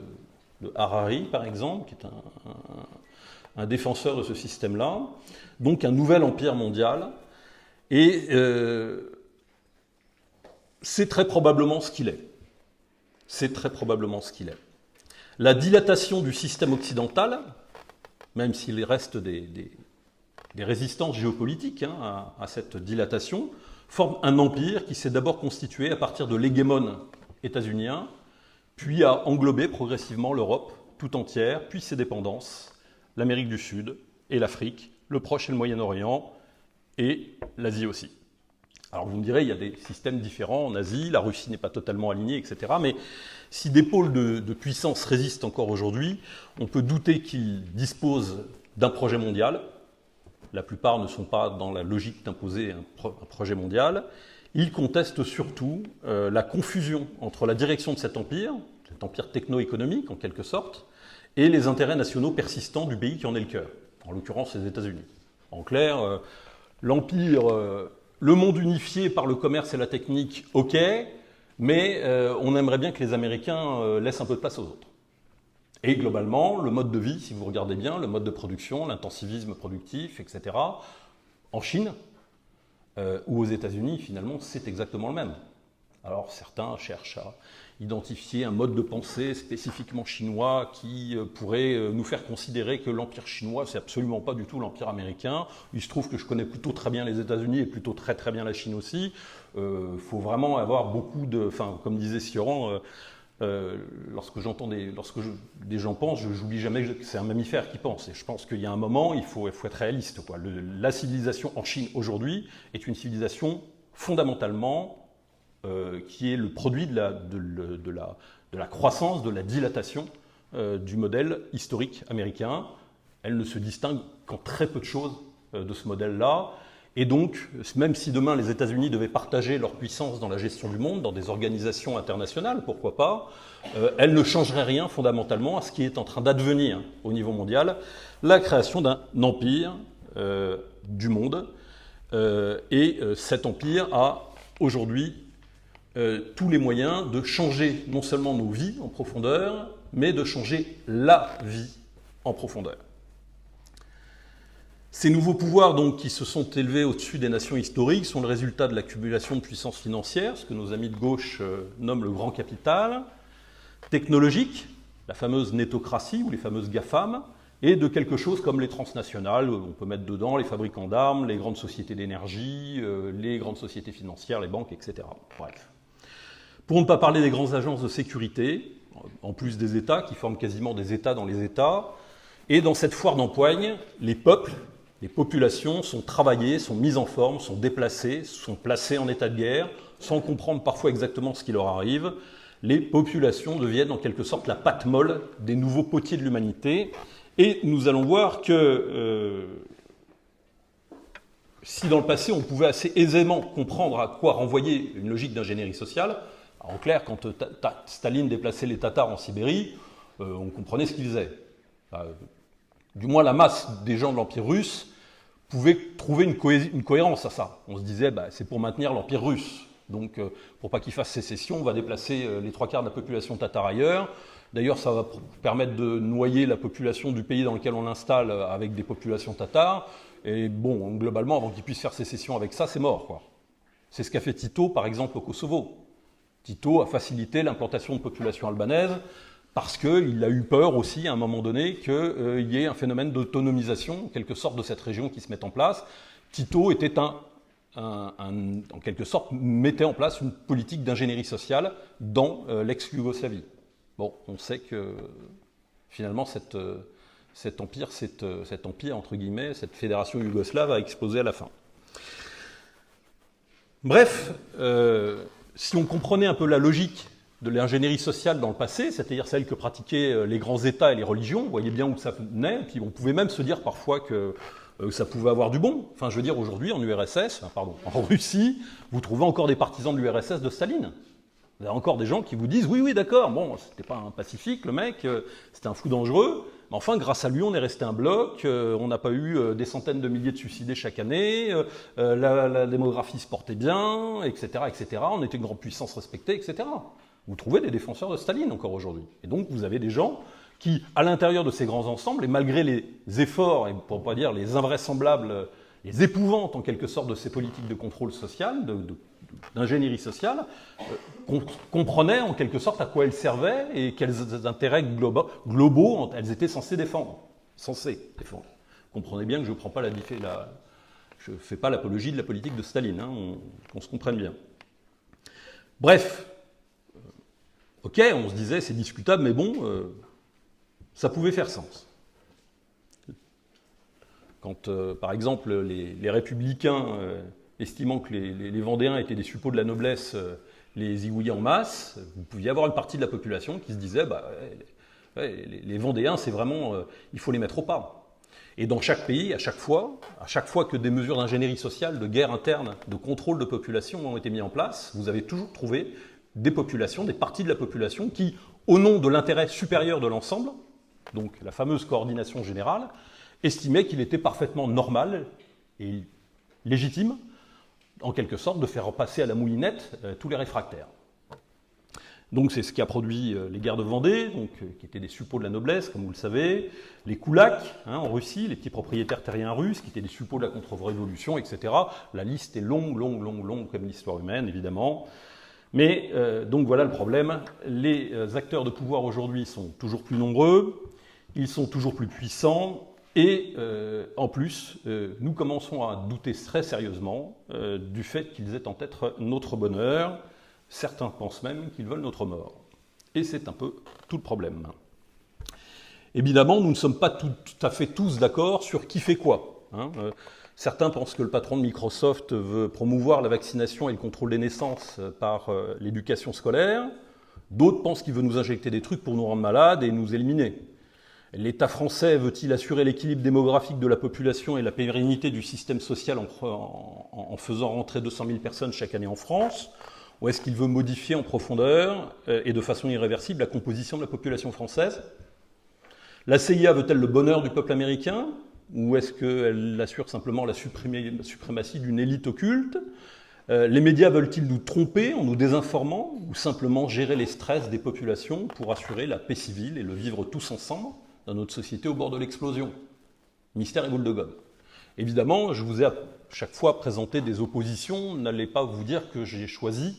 Harari, par exemple, qui est un, défenseur de ce système-là. Donc un nouvel empire mondial. Et euh, c'est très probablement ce qu'il est. C'est très probablement ce qu'il est. La dilatation du système occidental, même s'il reste des, résistances géopolitiques hein, à, cette dilatation, forme un empire qui s'est d'abord constitué à partir de l'hégémone états-unien, puis a englobé progressivement l'Europe tout entière, puis ses dépendances, l'Amérique du Sud et l'Afrique, le Proche et le Moyen-Orient, et l'Asie aussi. Alors vous me direz, il y a des systèmes différents en Asie, la Russie n'est pas totalement alignée, etc. Mais si des pôles de, puissance résistent encore aujourd'hui, on peut douter qu'ils disposent d'un projet mondial. La plupart ne sont pas dans la logique d'imposer un, projet mondial. Ils contestent surtout euh, la confusion entre la direction de cet empire, cet empire techno-économique en quelque sorte, et les intérêts nationaux persistants du pays qui en est le cœur, en l'occurrence les États-Unis. En clair, euh, l'empire, euh, le monde unifié par le commerce et la technique, ok, mais euh, on aimerait bien que les Américains euh, laissent un peu de place aux autres. Et globalement, le mode de vie, si vous regardez bien, le mode de production, l'intensivisme productif, etc., en Chine euh, ou aux États-Unis, finalement, c'est exactement le même. Alors certains cherchent à identifier un mode de pensée spécifiquement chinois qui euh, pourrait euh, nous faire considérer que l'empire chinois, c'est absolument pas du tout l'empire américain. Il se trouve que je connais plutôt très bien les États-Unis et plutôt très très bien la Chine aussi. Il euh, faut vraiment avoir beaucoup de, enfin, comme disait Sioran, lorsque j'entends des, gens pensent, je n'oublie jamais que c'est un mammifère qui pense. Et je pense qu'il y a un moment, il faut, il faut être réaliste. La civilisation en Chine aujourd'hui est une civilisation fondamentalement euh, qui est le produit de la, de, la, de la, croissance, de la dilatation euh, du modèle historique américain. Elle ne se distingue qu'en très peu de choses euh, de ce modèle-là. Et donc, même si demain les États-Unis devaient partager leur puissance dans la gestion du monde, dans des organisations internationales, pourquoi pas, elle ne changerait rien fondamentalement à ce qui est en train d'advenir au niveau mondial, la création d'un empire du monde. et cet empire a aujourd'hui euh, tous les moyens de changer non seulement nos vies en profondeur, mais de changer la vie en profondeur. Ces nouveaux pouvoirs donc, qui se sont élevés au-dessus des nations historiques sont le résultat de l'accumulation de puissance financière, ce que nos amis de gauche euh, nomment le grand capital, technologique, la fameuse nétocratie ou les fameuses GAFAM, et de quelque chose comme les transnationales, on peut mettre dedans les fabricants d'armes, les grandes sociétés d'énergie, euh, les grandes sociétés financières, les banques, etc. Bref. Pour ne pas parler des grandes agences de sécurité, en plus des États, qui forment quasiment des États dans les États. Et dans cette foire d'empoigne, les peuples, les populations sont travaillées, sont mises en forme, sont déplacées, sont placées en état de guerre, sans comprendre parfois exactement ce qui leur arrive. Les populations deviennent en quelque sorte la pâte molle des nouveaux potiers de l'humanité. Et nous allons voir que euh, si dans le passé on pouvait assez aisément comprendre à quoi renvoyer une logique d'ingénierie sociale, en clair, quand Staline déplaçait les Tatars en Sibérie, on comprenait ce qu'il faisait. du moins, la masse des gens de l'Empire russe pouvait trouver une, cohérence à ça. On se disait, bah, c'est pour maintenir l'Empire russe. Donc, pour pas qu'il fasse sécession, on va déplacer les trois quarts de la population tatare ailleurs. D'ailleurs, ça va permettre de noyer la population du pays dans lequel on l'installe avec des populations tatares. Et bon, globalement, avant qu'il puisse faire sécession avec ça, c'est mort. C'est ce qu'a fait Tito, par exemple, au Kosovo. Tito a facilité l'implantation de populations albanaises parce qu'il a eu peur aussi, à un moment donné, qu'il euh, y ait un phénomène d'autonomisation, en quelque sorte, de cette région qui se mette en place. Tito était un, en quelque sorte, mettait en place une politique d'ingénierie sociale dans euh, l'ex-Yougoslavie. Bon, on sait que finalement euh, cet empire, euh, cet, empire entre guillemets, cette fédération yougoslave a explosé à la fin. Bref, si on comprenait un peu la logique de l'ingénierie sociale dans le passé, c'est-à-dire celle que pratiquaient les grands États et les religions, vous voyez bien où ça venait, puis on pouvait même se dire parfois que ça pouvait avoir du bon. Enfin, je veux dire, aujourd'hui, en URSS, pardon, (laughs) en Russie, vous trouvez encore des partisans de l'URSS de Staline. Vous avez encore des gens qui vous disent oui, oui, d'accord, bon, c'était pas un pacifique, le mec, euh, c'était un fou dangereux, mais enfin, grâce à lui, on est resté un bloc, euh, on n'a pas eu euh, des centaines de milliers de suicidés chaque année, la, démographie se portait bien, etc., etc., on était une grande puissance respectée, etc. Vous trouvez des défenseurs de Staline encore aujourd'hui. Et donc, vous avez des gens qui, à l'intérieur de ces grands ensembles, et malgré les efforts, et pour pas dire les invraisemblables, les épouvantes en quelque sorte de ces politiques de contrôle social, de, de d'ingénierie sociale euh, comprenaient en quelque sorte à quoi elles servaient et quels intérêts globaux, elles étaient censées défendre. Censées défendre. Comprenez bien que je ne prends pas la, la fais pas l'apologie de la politique de Staline, hein, qu'on se comprenne bien. Bref, euh, ok, on se disait c'est discutable, mais bon, euh, ça pouvait faire sens. Quand, par exemple, les républicains estimant que les, Vendéens étaient des suppôts de la noblesse, euh, les zigouillait en masse, vous pouviez avoir une partie de la population qui se disait bah, les, Vendéens, c'est vraiment, euh, il faut les mettre au pas. Et dans chaque pays, à chaque fois, à chaque fois que des mesures d'ingénierie sociale, de guerre interne, de contrôle de population ont été mises en place, vous avez toujours trouvé des populations, des parties de la population qui, au nom de l'intérêt supérieur de l'ensemble, donc la fameuse coordination générale, estimaient qu'il était parfaitement normal et légitime en quelque sorte, de faire passer à la moulinette euh, tous les réfractaires. Donc c'est ce qui a produit euh, les guerres de Vendée, euh, qui étaient des suppôts de la noblesse, comme vous le savez, les koulaks hein, en Russie, les petits propriétaires terriens russes, qui étaient des suppôts de la contre-révolution, etc. La liste est longue, longue, longue, longue, comme l'histoire humaine, évidemment. Mais donc voilà le problème. Les acteurs de pouvoir aujourd'hui sont toujours plus nombreux, ils sont toujours plus puissants, et euh, en plus, euh, nous commençons à douter très sérieusement euh, du fait qu'ils aient en tête notre bonheur. Certains pensent même qu'ils veulent notre mort. Et c'est un peu tout le problème. Évidemment, nous ne sommes pas tout, à fait tous d'accord sur qui fait quoi. Hein. certains pensent que le patron de Microsoft veut promouvoir la vaccination et le contrôle des naissances par l'éducation scolaire. D'autres pensent qu'il veut nous injecter des trucs pour nous rendre malades et nous éliminer. L'État français veut-il assurer l'équilibre démographique de la population et la pérennité du système social en, faisant rentrer 200 000 personnes chaque année en France Ou est-ce qu'il veut modifier en profondeur euh, et de façon irréversible la composition de la population française? La CIA veut-elle le bonheur du peuple américain Ou est-ce qu'elle assure simplement la, suprématie d'une élite occulte? Euh, les médias veulent-ils nous tromper en nous désinformant ou simplement gérer les stress des populations pour assurer la paix civile et le vivre tous ensemble? Dans notre société au bord de l'explosion. Mystère et boule de gomme. Évidemment, je vous ai à chaque fois présenté des oppositions. N'allez pas vous dire que j'ai choisi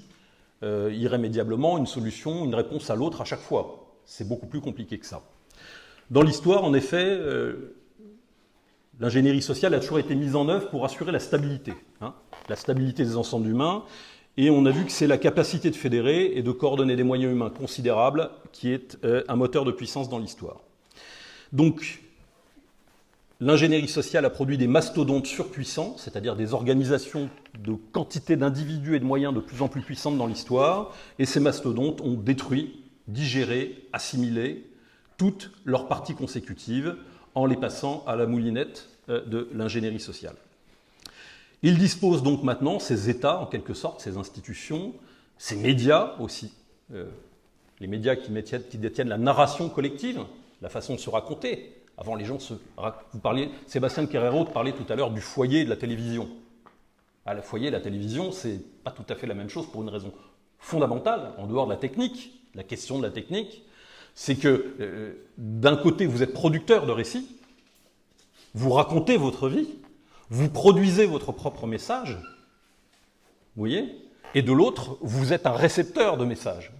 euh, irrémédiablement une solution, une réponse à l'autre à chaque fois. C'est beaucoup plus compliqué que ça. Dans l'histoire, en effet, euh, l'ingénierie sociale a toujours été mise en œuvre pour assurer la stabilité, hein, la stabilité des ensembles humains. Et on a vu que c'est la capacité de fédérer et de coordonner des moyens humains considérables qui est euh, un moteur de puissance dans l'histoire. Donc, l'ingénierie sociale a produit des mastodontes surpuissants, c'est-à-dire des organisations de quantité d'individus et de moyens de plus en plus puissantes dans l'histoire, et ces mastodontes ont détruit, digéré, assimilé toutes leurs parties consécutives en les passant à la moulinette euh, de l'ingénierie sociale. Il dispose donc maintenant, ces États, en quelque sorte, ces institutions, ces médias aussi, euh, les médias qui, détiennent la narration collective, la façon de se raconter. Avant, les gens se. Vous parliez, Sébastien Guerrero parlait tout à l'heure du foyer de la télévision. À la foyer, la télévision, c'est pas tout à fait la même chose pour une raison fondamentale, en dehors de la technique, la question de la technique, c'est que euh, d'un côté, vous êtes producteur de récits, vous racontez votre vie, vous produisez votre propre message, vous voyez Et de l'autre, vous êtes un récepteur de messages.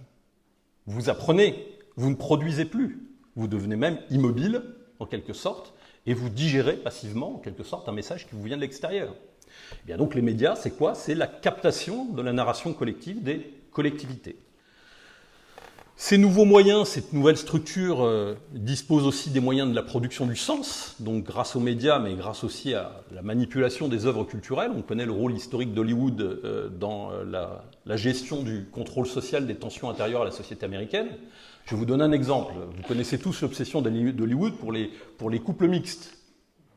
Vous apprenez, vous ne produisez plus, vous devenez même immobile, en quelque sorte, et vous digérez passivement, en quelque sorte, un message qui vous vient de l'extérieur. Eh donc les médias, c'est quoi? C'est la captation de la narration collective des collectivités. Ces nouveaux moyens, cette nouvelle structure euh, dispose aussi des moyens de la production du sens, donc grâce aux médias, mais grâce aussi à la manipulation des œuvres culturelles. On connaît le rôle historique d'Hollywood euh, dans euh, la, gestion du contrôle social des tensions intérieures à la société américaine. Je vous donne un exemple. Vous connaissez tous l'obsession d'Hollywood pour les, pour les couples mixtes.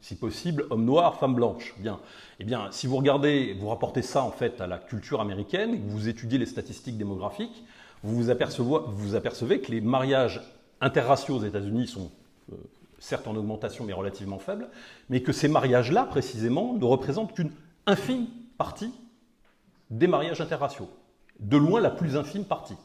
Si possible, hommes noirs, femmes blanches. Bien. Eh bien, si vous regardez, vous rapportez ça en fait à la culture américaine, vous étudiez les statistiques démographiques, vous vous apercevez, que les mariages interraciaux aux États-Unis sont euh, certes en augmentation mais relativement faibles, mais que ces mariages-là, précisément, ne représentent qu'une infime partie des mariages interraciaux. De loin la plus infime partie.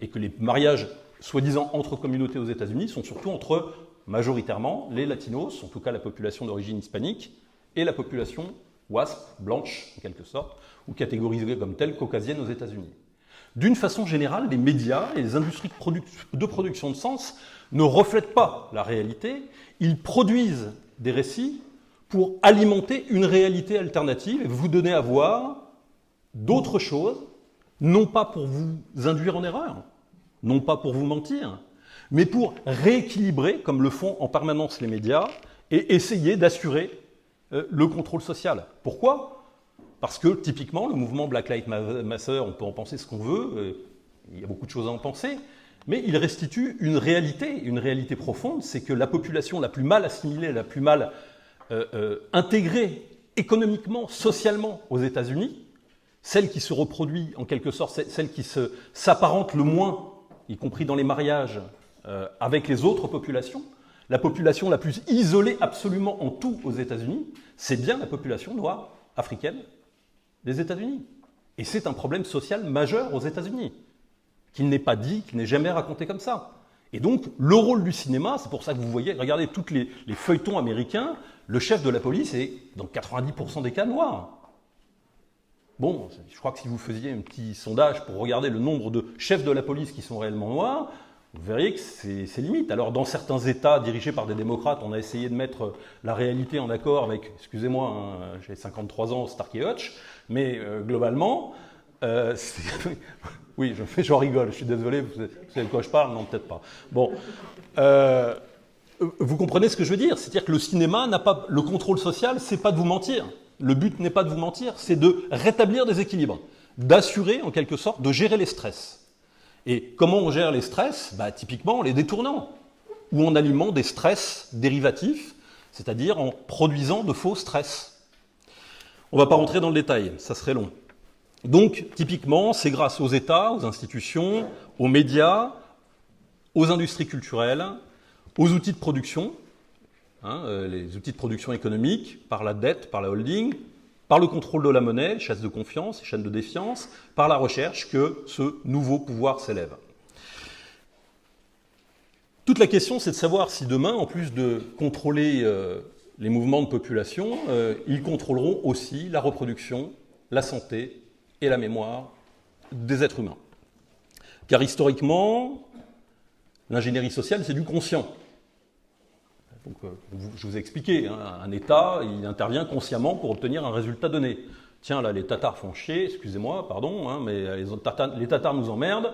Et que les mariages, soi-disant entre communautés aux États-Unis, sont surtout entre, majoritairement, les latinos, en tout cas la population d'origine hispanique, et la population WASP, blanche en quelque sorte, ou catégorisée comme telle caucasienne aux États-Unis. D'une façon générale, les médias et les industries de, production de sens ne reflètent pas la réalité, ils produisent des récits pour alimenter une réalité alternative et vous donner à voir d'autres choses, non pas pour vous induire en erreur, non pas pour vous mentir, mais pour rééquilibrer, comme le font en permanence les médias, et essayer d'assurer euh, le contrôle social. Pourquoi? Parce que typiquement, le mouvement Black Lives Matter, on peut en penser ce qu'on veut, euh, il y a beaucoup de choses à en penser, mais il restitue une réalité, une réalité profonde, c'est que la population la plus mal assimilée, la plus mal euh, euh, intégrée économiquement, socialement aux États-Unis, celle qui se reproduit en quelque sorte, celle qui s'apparente le moins, y compris dans les mariages, avec les autres populations, la population la plus isolée absolument en tout aux États-Unis, c'est bien la population noire africaine des États-Unis. Et c'est un problème social majeur aux États-Unis, qu'il n'est pas dit, qu'il n'est jamais raconté comme ça. Et donc, le rôle du cinéma, c'est pour ça que vous voyez, regardez tous les, feuilletons américains, le chef de la police est, dans 90% des cas, noir. Bon, je crois que si vous faisiez un petit sondage pour regarder le nombre de chefs de la police qui sont réellement noirs, vous verriez que c'est limite. Alors, dans certains États dirigés par des démocrates, on a essayé de mettre la réalité en accord avec, excusez-moi, hein, j'ai 53 ans, Starkey Hutch, mais euh, globalement, euh, (laughs) oui, je, rigole, je suis désolé, vous savez de quoi je parle Non, peut-être pas. Bon, euh, vous comprenez ce que je veux dire? C'est-à-dire que le cinéma n'a pas le contrôle social, c'est pas de vous mentir. Le but n'est pas de vous mentir, c'est de rétablir des équilibres, d'assurer en quelque sorte, de gérer les stress. Et comment on gère les stress? Bah, Typiquement en les détournant, ou en allumant des stress dérivatifs, c'est-à-dire en produisant de faux stress. On ne va pas rentrer dans le détail, ça serait long. Donc, typiquement, c'est grâce aux États, aux institutions, aux médias, aux industries culturelles, aux outils de production, hein, euh, les outils de production économique, par la dette, par la holding, par le contrôle de la monnaie, chasse de confiance, chaîne de défiance, par la recherche que ce nouveau pouvoir s'élève. Toute la question, c'est de savoir si demain, en plus de contrôler euh, les mouvements de population, euh, ils contrôleront aussi la reproduction, la santé et la mémoire des êtres humains. Car historiquement, l'ingénierie sociale, c'est du conscient. Euh, je vous ai expliqué, hein, un État, il intervient consciemment pour obtenir un résultat donné. Tiens, là, les Tatars font chier, excusez-moi, pardon, hein, mais les, les Tatars nous emmerdent.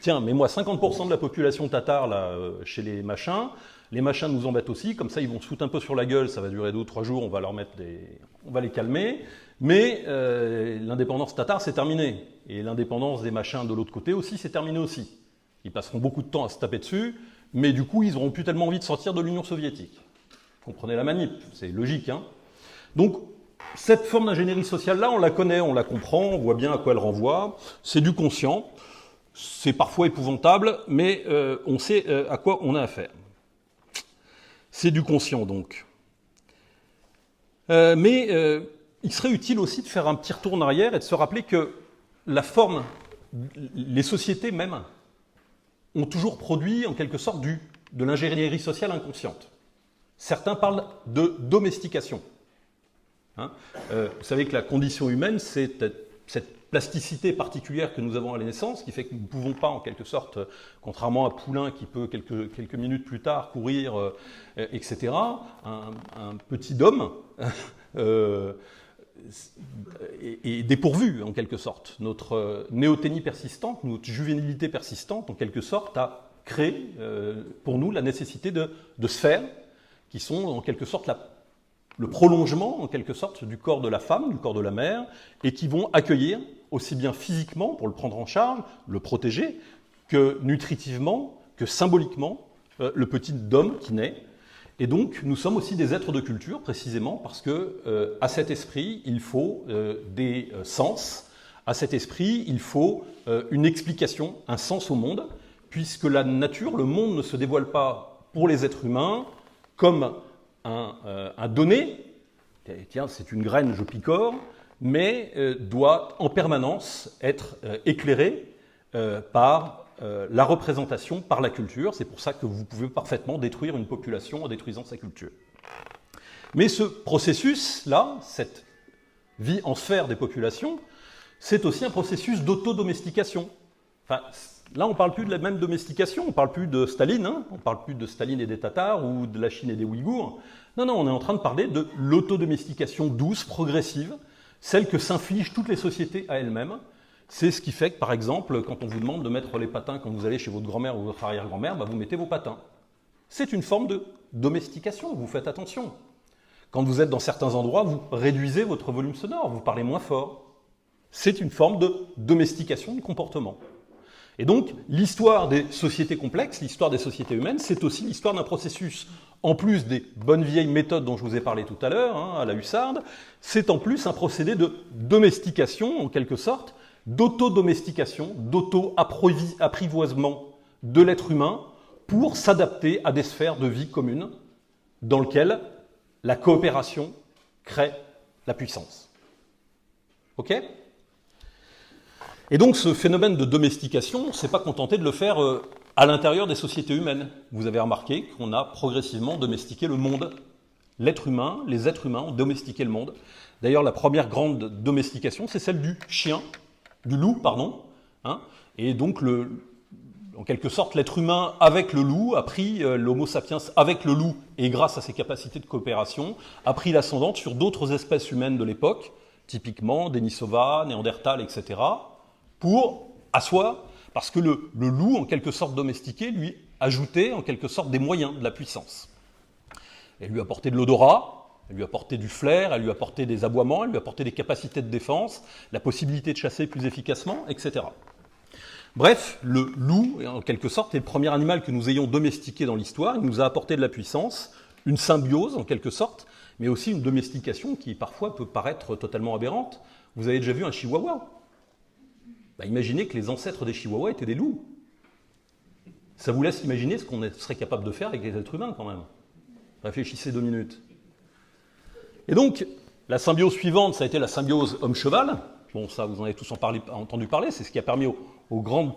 Tiens, mets-moi 50% de la population tatar là, euh, chez les machins. Les machins nous embêtent aussi, comme ça ils vont se foutre un peu sur la gueule, ça va durer deux ou trois jours, on va leur mettre des... on va les calmer. Mais euh, l'indépendance tatar, c'est terminé. Et l'indépendance des machins de l'autre côté aussi, c'est terminé aussi. Ils passeront beaucoup de temps à se taper dessus, mais du coup, ils n'auront plus tellement envie de sortir de l'Union soviétique. Vous comprenez la manip, c'est logique. Hein Donc, cette forme d'ingénierie sociale-là, on la connaît, on la comprend, on voit bien à quoi elle renvoie. C'est du conscient. C'est parfois épouvantable, mais euh, on sait euh, à quoi on a affaire. C'est du conscient, donc. Euh, mais il serait utile aussi de faire un petit retour en arrière et de se rappeler que la forme, les sociétés même, ont toujours produit en quelque sorte de l'ingénierie sociale inconsciente. Certains parlent de domestication. Hein euh, vous savez que la condition humaine, c'est cette plasticité particulière que nous avons à la naissance, qui fait que nous ne pouvons pas, en quelque sorte, contrairement à Poulain qui peut quelques, quelques minutes plus tard courir, euh, etc., un, petit homme (laughs) euh, est, dépourvu, en quelque sorte. Notre néoténie persistante, notre juvénilité persistante, en quelque sorte, a créé pour nous la nécessité de, de sphères qui sont en quelque sorte la le prolongement, en quelque sorte, du corps de la femme, du corps de la mère, et qui vont accueillir, aussi bien physiquement, pour le prendre en charge, le protéger, que nutritivement, que symboliquement, euh, le petit homme qui naît. Et donc, nous sommes aussi des êtres de culture, précisément, parce que euh, à cet esprit, il faut euh, des sens, à cet esprit, il faut une explication, un sens au monde, puisque la nature, le monde ne se dévoile pas pour les êtres humains comme euh, un, donné, tiens, c'est une graine, je picore, mais euh, doit en permanence être euh, éclairé par la représentation, par la culture. C'est pour ça que vous pouvez parfaitement détruire une population en détruisant sa culture. Mais ce processus-là, cette vie en sphère des populations, c'est aussi un processus d'autodomestication. Enfin, Là, on ne parle plus de la même domestication, on ne parle plus de Staline, hein. on ne parle plus de Staline et des Tatars ou de la Chine et des Ouïghours. Non, non, on est en train de parler de l'autodomestication douce, progressive, celle que s'infligent toutes les sociétés à elles-mêmes. C'est ce qui fait que, par exemple, quand on vous demande de mettre les patins quand vous allez chez votre grand-mère ou votre arrière-grand-mère, bah, vous mettez vos patins. C'est une forme de domestication, vous faites attention. Quand vous êtes dans certains endroits, vous réduisez votre volume sonore, vous parlez moins fort. C'est une forme de domestication du comportement. Et donc, l'histoire des sociétés complexes, l'histoire des sociétés humaines, c'est aussi l'histoire d'un processus, en plus des bonnes vieilles méthodes dont je vous ai parlé tout à l'heure, hein, à la hussarde, c'est en plus un procédé de domestication, en quelque sorte, d'autodomestication, d'auto-apprivoisement de l'être humain pour s'adapter à des sphères de vie communes dans lesquelles la coopération crée la puissance. OK? Et donc ce phénomène de domestication, on ne s'est pas contenté de le faire euh, à l'intérieur des sociétés humaines. Vous avez remarqué qu'on a progressivement domestiqué le monde. L'être humain, les êtres humains ont domestiqué le monde. D'ailleurs, la première grande domestication, c'est celle du chien, du loup, pardon. Hein. et donc, en quelque sorte, l'être humain avec le loup a pris euh, l'Homo sapiens avec le loup et grâce à ses capacités de coopération, a pris l'ascendante sur d'autres espèces humaines de l'époque, typiquement Denisova, Néandertal, etc pour asseoir, parce que le, loup, en quelque sorte domestiqué, lui ajoutait en quelque sorte des moyens, de la puissance. Elle lui apportait de l'odorat, elle lui apportait du flair, elle lui apportait des aboiements, elle lui apportait des capacités de défense, la possibilité de chasser plus efficacement, etc. Bref, le loup, en quelque sorte, est le premier animal que nous ayons domestiqué dans l'histoire. Il nous a apporté de la puissance, une symbiose, en quelque sorte, mais aussi une domestication qui parfois peut paraître totalement aberrante. Vous avez déjà vu un chihuahua? Bah, imaginez que les ancêtres des chihuahuas étaient des loups. Ça vous laisse imaginer ce qu'on serait capable de faire avec les êtres humains quand même. Réfléchissez deux minutes. Et donc, la symbiose suivante, ça a été la symbiose homme-cheval. Bon, ça, vous en avez tous entendu parler. C'est ce qui a permis aux, grandes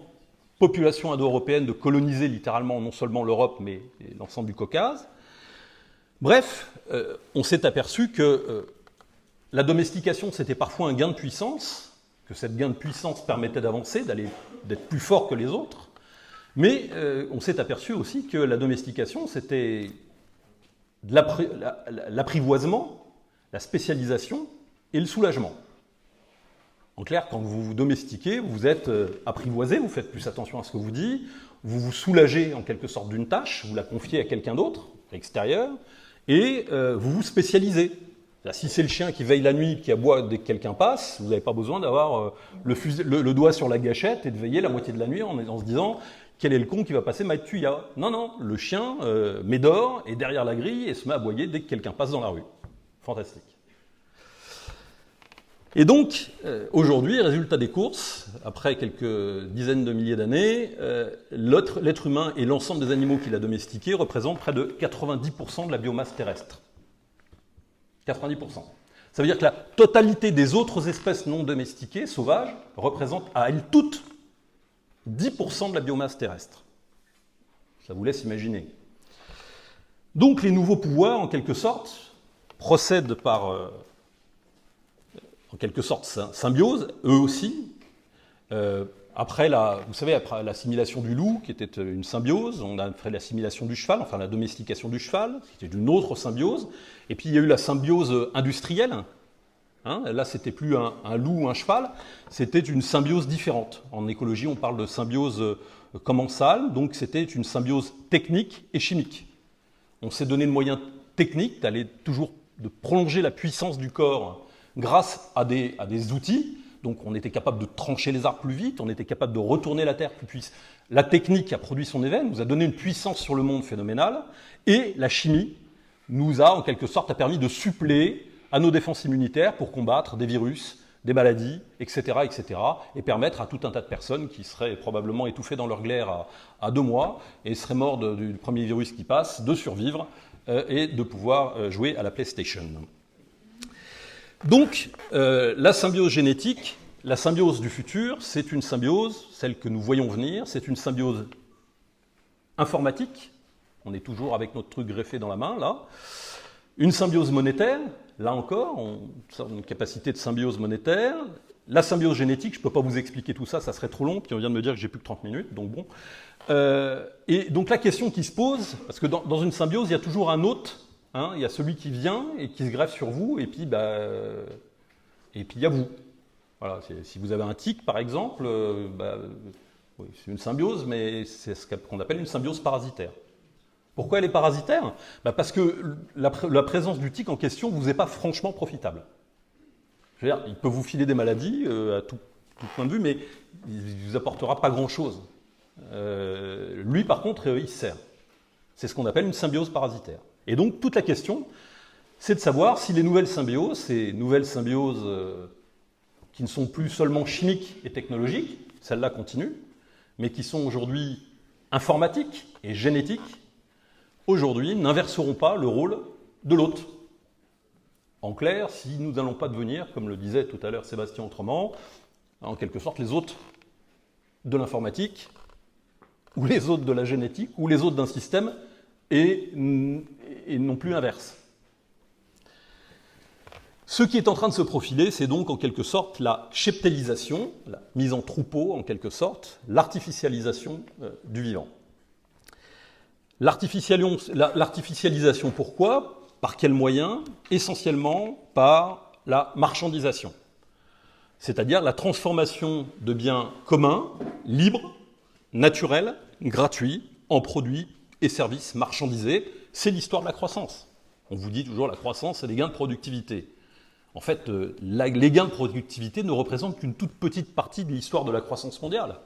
populations indo-européennes de coloniser littéralement non seulement l'Europe, mais l'ensemble du Caucase. Bref, euh, on s'est aperçu que euh, la domestication, c'était parfois un gain de puissance, que cette gain de puissance permettait d'avancer, d'être plus fort que les autres. Mais euh, on s'est aperçu aussi que la domestication, c'était l'apprivoisement, la spécialisation et le soulagement. En clair, quand vous vous domestiquez, vous êtes euh, apprivoisé, vous faites plus attention à ce que vous dites, vous vous soulagez en quelque sorte d'une tâche, vous la confiez à quelqu'un d'autre, extérieur, et euh, vous vous spécialisez. Si c'est le chien qui veille la nuit, qui aboie dès que quelqu'un passe, vous n'avez pas besoin d'avoir euh, le, doigt sur la gâchette et de veiller la moitié de la nuit en, se disant quel est le con qui va passer ma tuya? Non, non, le chien euh, médore est derrière la grille et se met à aboyer dès que quelqu'un passe dans la rue. Fantastique. Et donc, euh, aujourd'hui, résultat des courses, après quelques dizaines de milliers d'années, euh, l'être humain et l'ensemble des animaux qu'il a domestiqués représentent près de 90% de la biomasse terrestre. 90%. Ça veut dire que la totalité des autres espèces non domestiquées, sauvages, représente à elles toutes 10% de la biomasse terrestre. Ça vous laisse imaginer. Donc les nouveaux pouvoirs, en quelque sorte, procèdent par, euh, en quelque sorte, symbiose, eux aussi. Euh, après la, vous savez, après l'assimilation du loup, qui était une symbiose, on a fait l'assimilation du cheval, enfin la domestication du cheval, qui était une autre symbiose. Et puis il y a eu la symbiose industrielle. Hein, là, c'était plus un, loup ou un cheval, c'était une symbiose différente. En écologie, on parle de symbiose euh, commensale, donc c'était une symbiose technique et chimique. On s'est donné le moyen technique d'aller toujours de prolonger la puissance du corps grâce à des outils. Donc on était capable de trancher les arbres plus vite, on était capable de retourner la Terre plus puissante. La technique a produit son événement, nous a donné une puissance sur le monde phénoménale, et la chimie nous a en quelque sorte permis de suppléer à nos défenses immunitaires pour combattre des virus, des maladies, etc., etc., et permettre à tout un tas de personnes qui seraient probablement étouffées dans leur glaire à, deux mois et seraient morts du premier virus qui passe, de survivre euh, et de pouvoir euh, jouer à la PlayStation. Donc, euh, la symbiose génétique, la symbiose du futur, c'est une symbiose, celle que nous voyons venir, c'est une symbiose informatique, on est toujours avec notre truc greffé dans la main, là, une symbiose monétaire, là encore, on a une capacité de symbiose monétaire, la symbiose génétique, je ne peux pas vous expliquer tout ça, ça serait trop long, puis on vient de me dire que j'ai plus que 30 minutes, donc bon. Euh, et donc la question qui se pose, parce que dans, dans une symbiose, il y a toujours un hôte Hein, il y a celui qui vient et qui se greffe sur vous, et puis, bah, puis il y a vous. Si vous avez un tic, par exemple, euh, bah, c'est une symbiose, mais c'est ce qu'on appelle une symbiose parasitaire. Pourquoi elle est parasitaire? Bah Parce que la, présence du tic en question ne vous est pas franchement profitable. Il peut vous filer des maladies euh, à tout, point de vue, mais il ne vous apportera pas grand-chose. Euh, lui, par contre, il sert. C'est ce qu'on appelle une symbiose parasitaire. Et donc toute la question, c'est de savoir si les nouvelles symbioses, ces nouvelles symbioses euh, qui ne sont plus seulement chimiques et technologiques, celles-là continuent, mais qui sont aujourd'hui informatiques et génétiques, aujourd'hui n'inverseront pas le rôle de l'autre. En clair, si nous n'allons pas devenir, comme le disait tout à l'heure Sébastien Autrement, en quelque sorte les hôtes de l'informatique, ou les hôtes de la génétique, ou les hôtes d'un système, et non plus l'inverse. Ce qui est en train de se profiler, c'est donc en quelque sorte la cheptélisation, la mise en troupeau en quelque sorte, l'artificialisation euh, du vivant. L'artificialisation, pourquoi? Par quels moyens? Essentiellement par la marchandisation, c'est-à-dire la transformation de biens communs, libres, naturels, gratuits, en produits et services marchandisés, c'est l'histoire de la croissance. On vous dit toujours la croissance, c'est des gains de productivité. En fait, euh, les gains de productivité ne représentent qu'une toute petite partie de l'histoire de la croissance mondiale.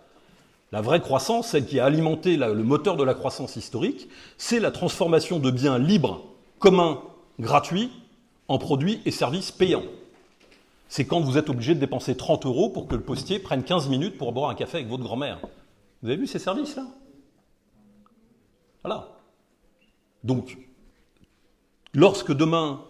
La vraie croissance, celle qui a alimenté le moteur de la croissance historique, c'est la transformation de biens libres, communs, gratuits, en produits et services payants. C'est quand vous êtes obligé de dépenser 30 euros pour que le postier prenne 15 minutes pour boire un café avec votre grand-mère. Vous avez vu ces services-là? Voilà. Donc, lorsque demain,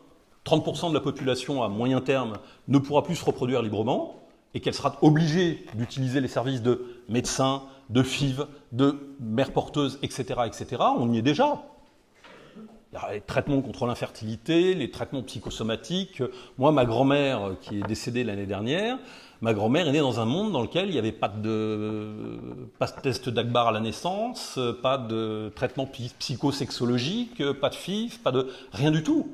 30% de la population à moyen terme ne pourra plus se reproduire librement, et qu'elle sera obligée d'utiliser les services de médecins, de FIV, de mères porteuses, etc., etc., on y est déjà. Il y a les traitements contre l'infertilité, les traitements psychosomatiques. Moi, ma grand-mère, qui est décédée l'année dernière, Ma grand-mère est née dans un monde dans lequel il n'y avait pas de, test d'Akbar à la naissance, pas de traitement psychosexologique, pas de FIF, pas de rien du tout.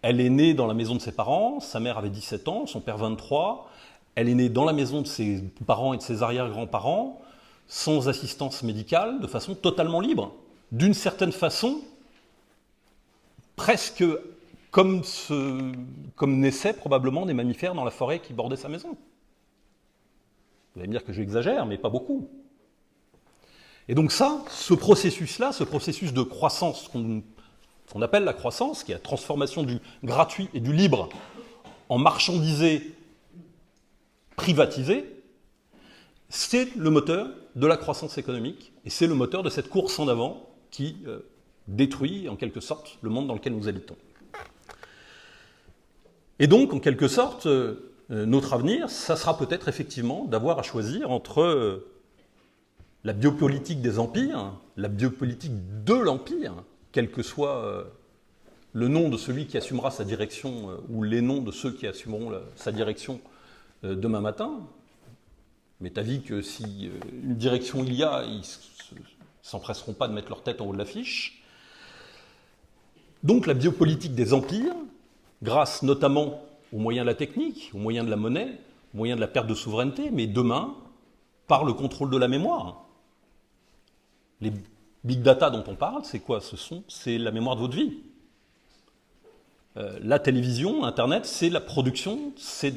Elle est née dans la maison de ses parents, sa mère avait 17 ans, son père 23. Elle est née dans la maison de ses parents et de ses arrière-grands-parents, sans assistance médicale, de façon totalement libre. D'une certaine façon, presque comme, comme naissaient probablement des mammifères dans la forêt qui bordait sa maison. Vous allez me dire que j'exagère, mais pas beaucoup. Et donc ça, ce processus-là, ce processus de croissance qu'on appelle la croissance, qui est la transformation du gratuit et du libre en marchandisé privatisé, c'est le moteur de la croissance économique et c'est le moteur de cette course en avant qui euh, détruit en quelque sorte le monde dans lequel nous habitons. Et donc, en quelque sorte, euh, notre avenir, ça sera peut-être effectivement d'avoir à choisir entre la biopolitique des empires, la biopolitique de l'empire, quel que soit le nom de celui qui assumera sa direction ou les noms de ceux qui assumeront sa direction demain matin, mais avis que si euh, une direction il y a, ils s'empresseront pas de mettre leur tête en haut de l'affiche. Donc la biopolitique des empires, grâce notamment aux moyens de la technique, aux moyens de la monnaie, aux moyens de la perte de souveraineté, mais demain, par le contrôle de la mémoire. Les big data dont on parle, c'est quoi Ce sont, c'est la mémoire de votre vie. Euh, la télévision, Internet, c'est la production, c'est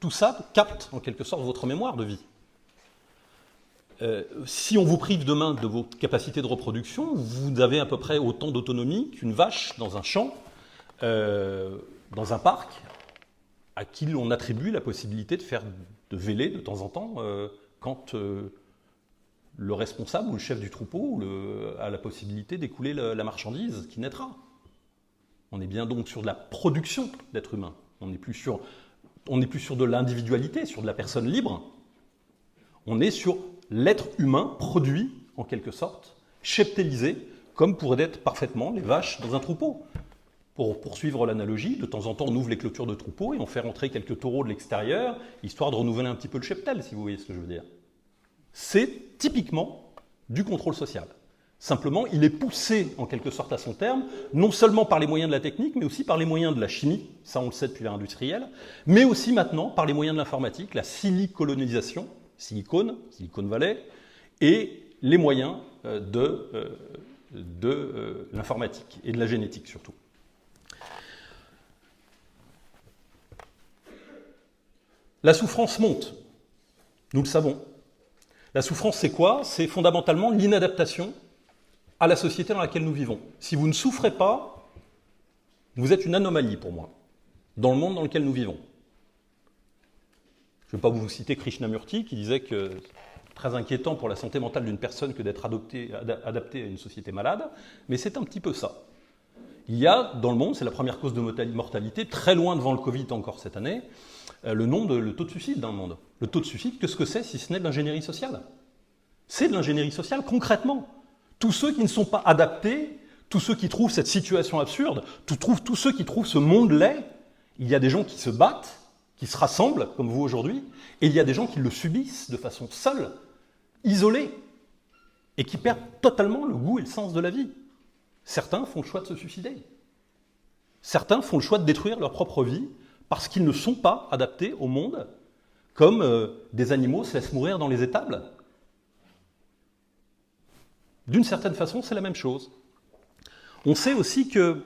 tout ça capte en quelque sorte votre mémoire de vie. Euh, si on vous prive demain de vos capacités de reproduction, vous avez à peu près autant d'autonomie qu'une vache dans un champ, euh, dans un parc, à qui on attribue la possibilité de faire de véler de temps en temps euh, quand le responsable ou le chef du troupeau a la possibilité d'écouler la, marchandise qui naîtra. On est bien donc sur de la production d'êtres humains. On n'est plus sur on plus sur de l'individualité, sur de la personne libre. On est sur l'être humain produit, en quelque sorte, cheptélisé, comme pourraient être parfaitement les vaches dans un troupeau. Pour poursuivre l'analogie, de temps en temps, on ouvre les clôtures de troupeau et on fait rentrer quelques taureaux de l'extérieur, histoire de renouveler un petit peu le cheptel, si vous voyez ce que je veux dire. C'est typiquement du contrôle social. Simplement, il est poussé en quelque sorte à son terme, non seulement par les moyens de la technique, mais aussi par les moyens de la chimie, ça on le sait depuis l'ère industrielle, mais aussi maintenant par les moyens de l'informatique, la silicolonisation, silicone, Silicon Valley, et les moyens euh, de, euh, euh, l'informatique et de la génétique surtout. La souffrance monte, nous le savons. La souffrance, c'est quoi? C'est fondamentalement l'inadaptation à la société dans laquelle nous vivons. Si vous ne souffrez pas, vous êtes une anomalie pour moi, dans le monde dans lequel nous vivons. Je ne vais pas vous citer Krishnamurti qui disait que très inquiétant pour la santé mentale d'une personne que d'être adapté à une société malade, mais c'est un petit peu ça. Il y a dans le monde, c'est la première cause de mortalité, très loin devant le Covid encore cette année, euh, le, nom de, le taux de suicide dans le monde. Le taux de suicide, qu'est-ce que c'est si ce n'est de l'ingénierie sociale? C'est de l'ingénierie sociale concrètement. Tous ceux qui ne sont pas adaptés, tous ceux qui trouvent cette situation absurde, tous ceux qui trouvent ce monde laid, il y a des gens qui se battent, qui se rassemblent, comme vous aujourd'hui, et il y a des gens qui le subissent de façon seule, isolée, et qui perdent totalement le goût et le sens de la vie. Certains font le choix de se suicider. Certains font le choix de détruire leur propre vie parce qu'ils ne sont pas adaptés au monde, comme euh, des animaux se laissent mourir dans les étables. D'une certaine façon, c'est la même chose. On sait aussi que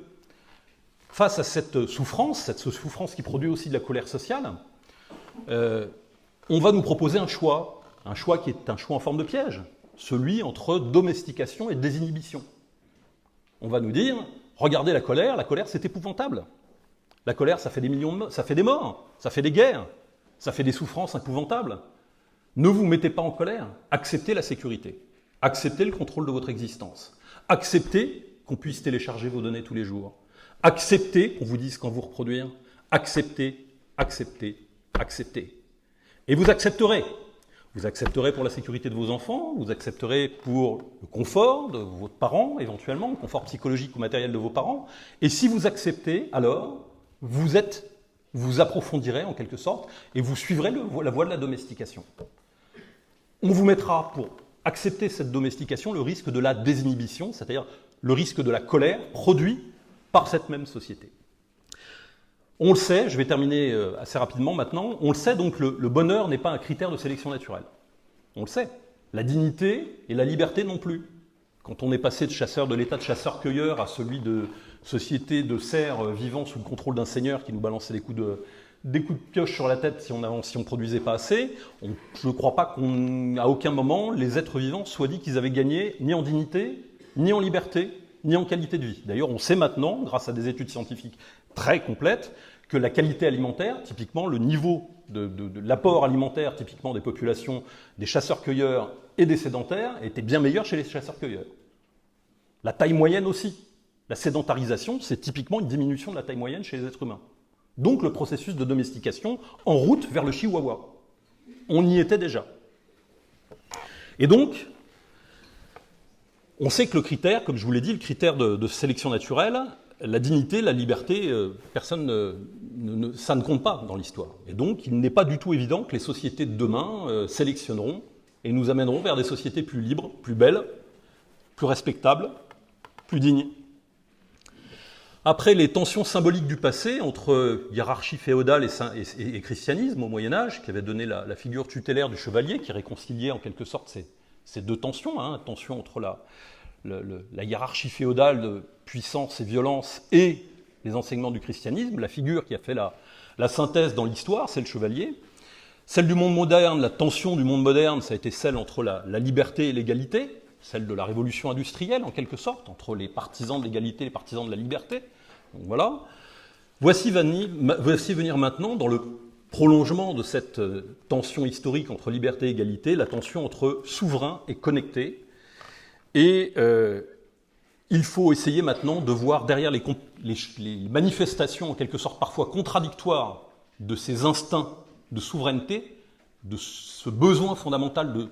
face à cette souffrance, cette souffrance qui produit aussi de la colère sociale, euh, on va nous proposer un choix, un choix qui est un choix en forme de piège, celui entre domestication et désinhibition. On va nous dire, regardez la colère, la colère c'est épouvantable. La colère, ça fait des millions de ça fait des morts, ça fait des guerres, ça fait des souffrances épouvantables. Ne vous mettez pas en colère, acceptez la sécurité. Acceptez le contrôle de votre existence. Acceptez qu'on puisse télécharger vos données tous les jours. Acceptez qu'on vous dise quand vous reproduire. Acceptez, acceptez, acceptez. Et vous accepterez. Vous accepterez pour la sécurité de vos enfants, vous accepterez pour le confort de votre parents, éventuellement, le confort psychologique ou matériel de vos parents. Et si vous acceptez, alors, vous êtes, vous approfondirez en quelque sorte, et vous suivrez la voie de la domestication. On vous mettra pour accepter cette domestication le risque de la désinhibition, c'est-à-dire le risque de la colère produit par cette même société. On le sait, je vais terminer euh, assez rapidement maintenant, on le sait donc le, bonheur n'est pas un critère de sélection naturelle. On le sait. La dignité et la liberté non plus. Quand on est passé de chasseur de l'état de chasseur-cueilleur à celui de société de cerfs euh, vivant sous le contrôle d'un seigneur qui nous balançait des coups de, des coups de pioche sur la tête si on ne produisait pas assez. je ne crois pas qu'à aucun moment les êtres vivants soient dit qu'ils avaient gagné ni en dignité, ni en liberté, ni en qualité de vie. D'ailleurs, on sait maintenant, grâce à des études scientifiques très complètes, que la qualité alimentaire, typiquement le niveau de, l'apport alimentaire typiquement des populations des chasseurs-cueilleurs et des sédentaires était bien meilleur chez les chasseurs-cueilleurs. La taille moyenne aussi. La sédentarisation, c'est typiquement une diminution de la taille moyenne chez les êtres humains. Donc le processus de domestication en route vers le chihuahua. On y était déjà. Et donc, on sait que le critère, comme je vous l'ai dit, le critère de, sélection naturelle, la dignité, la liberté, euh, personne ne, ça ne compte pas dans l'histoire. Et donc, il n'est pas du tout évident que les sociétés de demain euh, sélectionneront et nous amèneront vers des sociétés plus libres, plus belles, plus respectables, plus dignes. Après les tensions symboliques du passé entre hiérarchie féodale et, christianisme au Moyen Âge, qui avait donné la, figure tutélaire du chevalier, qui réconciliait en quelque sorte ces, deux tensions, hein, tension entre la, la, hiérarchie féodale de puissance et violence et les enseignements du christianisme, la figure qui a fait la, synthèse dans l'histoire, c'est le chevalier. Celle du monde moderne, la tension du monde moderne, ça a été celle entre la, liberté et l'égalité, celle de la révolution industrielle en quelque sorte, entre les partisans de l'égalité et les partisans de la liberté. Donc voilà. Voici venir, voici venir maintenant, dans le prolongement de cette euh, tension historique entre liberté et égalité, la tension entre souverain et connecté. Et euh, il faut essayer maintenant de voir derrière les, manifestations, en quelque sorte parfois contradictoires, de ces instincts de souveraineté, de ce besoin fondamental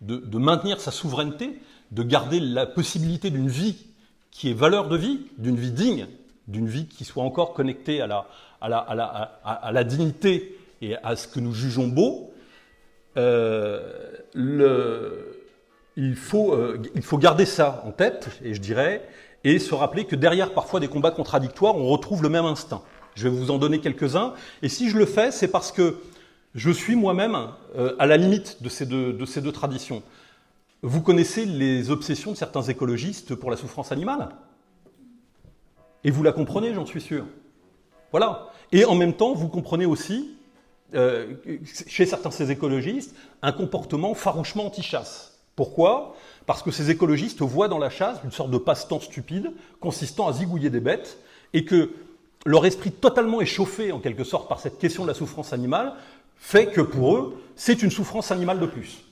de maintenir sa souveraineté, de garder la possibilité d'une vie qui est valeur de vie, d'une vie digne, d'une vie qui soit encore connectée à la, à la, à la, à, la dignité et à ce que nous jugeons beau, euh, le, il, faut, euh, il faut garder ça en tête, et je dirais, et se rappeler que derrière parfois des combats contradictoires, on retrouve le même instinct. Je vais vous en donner quelques-uns, et si je le fais, c'est parce que je suis moi-même euh, à la limite de ces, deux, de ces deux traditions. Vous connaissez les obsessions de certains écologistes pour la souffrance animale? Et vous la comprenez, j'en suis sûr. Voilà. Et en même temps, vous comprenez aussi, euh, chez certains de ces écologistes, un comportement farouchement anti-chasse. Pourquoi? Parce que ces écologistes voient dans la chasse une sorte de passe-temps stupide consistant à zigouiller des bêtes et que leur esprit totalement échauffé en quelque sorte par cette question de la souffrance animale fait que pour eux, c'est une souffrance animale de plus.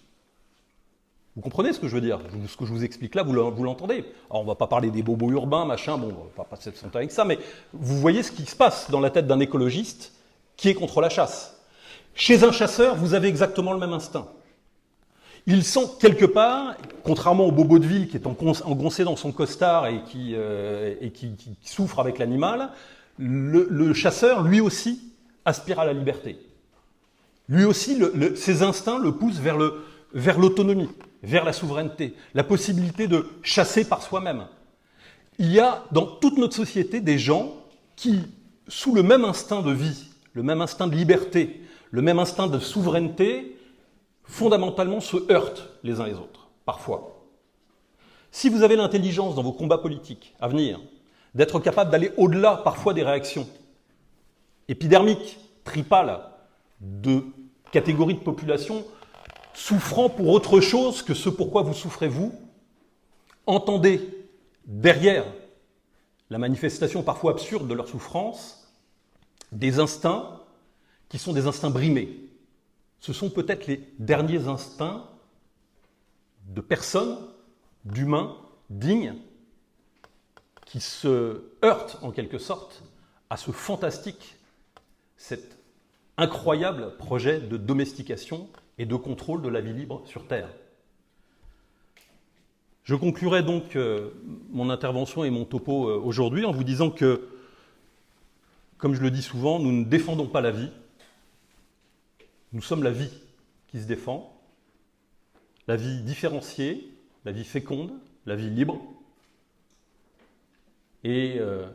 Vous comprenez ce que je veux dire? Ce que je vous explique là, vous l'entendez. Alors, on va pas parler des bobos urbains, machin, bon, on va pas passer son temps avec ça, mais vous voyez ce qui se passe dans la tête d'un écologiste qui est contre la chasse. Chez un chasseur, vous avez exactement le même instinct. Il sent quelque part, contrairement au bobo de ville qui est engoncé dans son costard et qui, euh, et qui, souffre avec l'animal, le, chasseur, lui aussi, aspire à la liberté. Lui aussi, ses instincts le poussent vers l'autonomie vers la souveraineté, la possibilité de chasser par soi-même. Il y a dans toute notre société des gens qui, sous le même instinct de vie, le même instinct de liberté, le même instinct de souveraineté, fondamentalement se heurtent les uns les autres, parfois. Si vous avez l'intelligence dans vos combats politiques à venir, d'être capable d'aller au-delà parfois des réactions épidermiques, tripales, de catégories de population souffrant pour autre chose que ce pourquoi vous souffrez vous, entendez derrière la manifestation parfois absurde de leur souffrance des instincts qui sont des instincts brimés. Ce sont peut-être les derniers instincts de personnes, d'humains dignes, qui se heurtent en quelque sorte à ce fantastique, cet incroyable projet de domestication et de contrôle de la vie libre sur Terre. Je conclurai donc euh, mon intervention et mon topo euh, aujourd'hui en vous disant que, comme je le dis souvent, nous ne défendons pas la vie, nous sommes la vie qui se défend, la vie différenciée, la vie féconde, la vie libre. Et euh,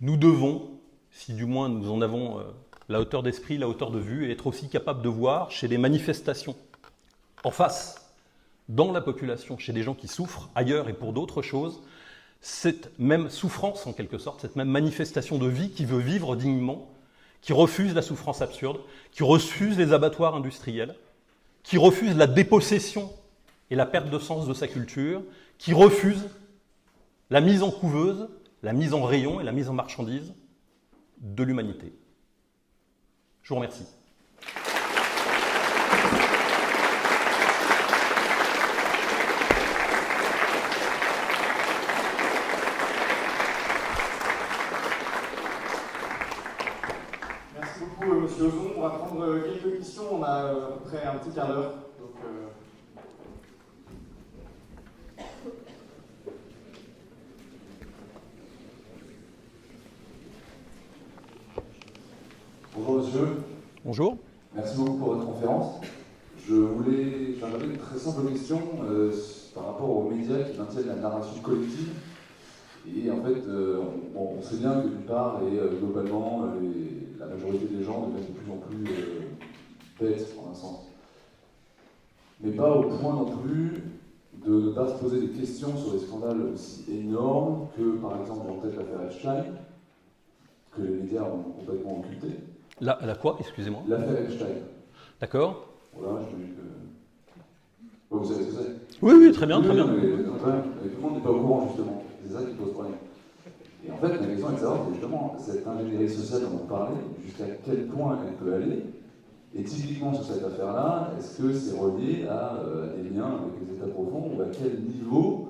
nous devons, si du moins nous en avons la hauteur d'esprit, la hauteur de vue, être aussi capable de voir chez des manifestations en face, dans la population, chez des gens qui souffrent ailleurs et pour d'autres choses, cette même souffrance en quelque sorte, cette même manifestation de vie qui veut vivre dignement, qui refuse la souffrance absurde, qui refuse les abattoirs industriels, qui refuse la dépossession et la perte de sens de sa culture, qui refuse la mise en couveuse, la mise en rayon et la mise en marchandise de l'humanité. Je vous remercie. coup, euh, Monsieur Ozon, on va prendre euh, quelques questions. On a à peu près un petit quart d'heure. Donc, Bonjour monsieur. Bonjour. Merci beaucoup pour votre conférence. Je voulais, j'avais une très simple question euh, par rapport aux médias qui maintiennent la narration collective. Et en fait, euh, on, sait bien que d'une part, et euh, globalement, la majorité des gens deviennent de plus en plus bêtes, en un sens. Mais pas au point non plus de ne pas se poser des questions sur des scandales aussi énormes que, par exemple, en tête l'affaire Epstein, que les médias ont complètement occulté. La, la quoi, excusez-moi L'affaire Epstein. D'accord. Voilà, je me vous savez ce que c'est? Oui, oui, très bien, très bien. Mais, tout le monde n'est pas au courant, justement. C'est ça qui pose problème. Et en fait, la question est de savoir, justement, cette ingénierie sociale dont on parlait, jusqu'à quel point elle peut aller. Et typiquement sur cette affaire-là, est-ce que c'est relié à, euh, des liens avec les États profonds ou à quel niveau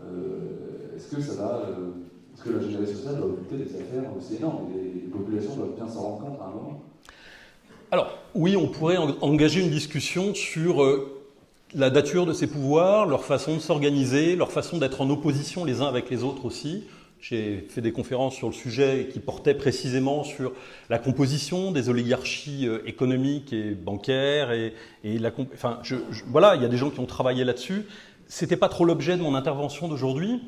euh, est-ce que ça va. Euh, est-ce que l'ingénierie sociale va occulter des affaires aussi énormes les, les populations doivent bien s'en rendre compte à un moment? Alors, oui, on pourrait engager une discussion sur la nature de ces pouvoirs, leur façon de s'organiser, leur façon d'être en opposition les uns avec les autres aussi. J'ai fait des conférences sur le sujet qui portaient précisément sur la composition des oligarchies euh, économiques et bancaires. Et, la, enfin, voilà, il y a des gens qui ont travaillé là-dessus. C'était pas trop l'objet de mon intervention d'aujourd'hui.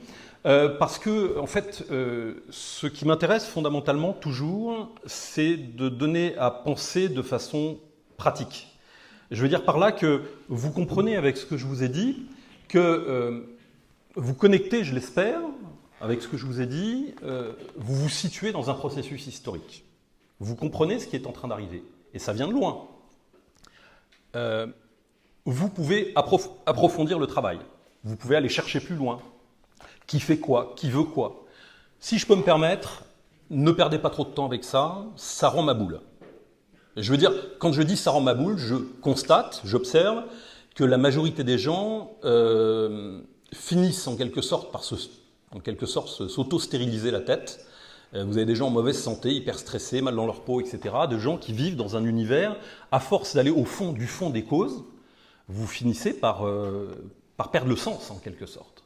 Euh, parce que, en fait, euh, ce qui m'intéresse fondamentalement toujours, c'est de donner à penser de façon pratique. Je veux dire par là que vous comprenez avec ce que je vous ai dit, que vous connectez, je l'espère, avec ce que je vous ai dit, vous vous situez dans un processus historique. Vous comprenez ce qui est en train d'arriver. Et ça vient de loin. vous pouvez approfondir le travail. Vous pouvez aller chercher plus loin qui fait quoi, qui veut quoi? Si je peux me permettre, ne perdez pas trop de temps avec ça, ça rend ma boule. Je veux dire, quand je dis ça rend ma boule, je constate, j'observe que la majorité des gens euh, finissent en quelque sorte par se, en quelque sorte s'auto-stériliser la tête. Euh, vous avez des gens en mauvaise santé, hyper stressés, mal dans leur peau, etc. De gens qui vivent dans un univers, à force d'aller au fond du fond des causes, vous finissez par, euh, par perdre le sens en quelque sorte.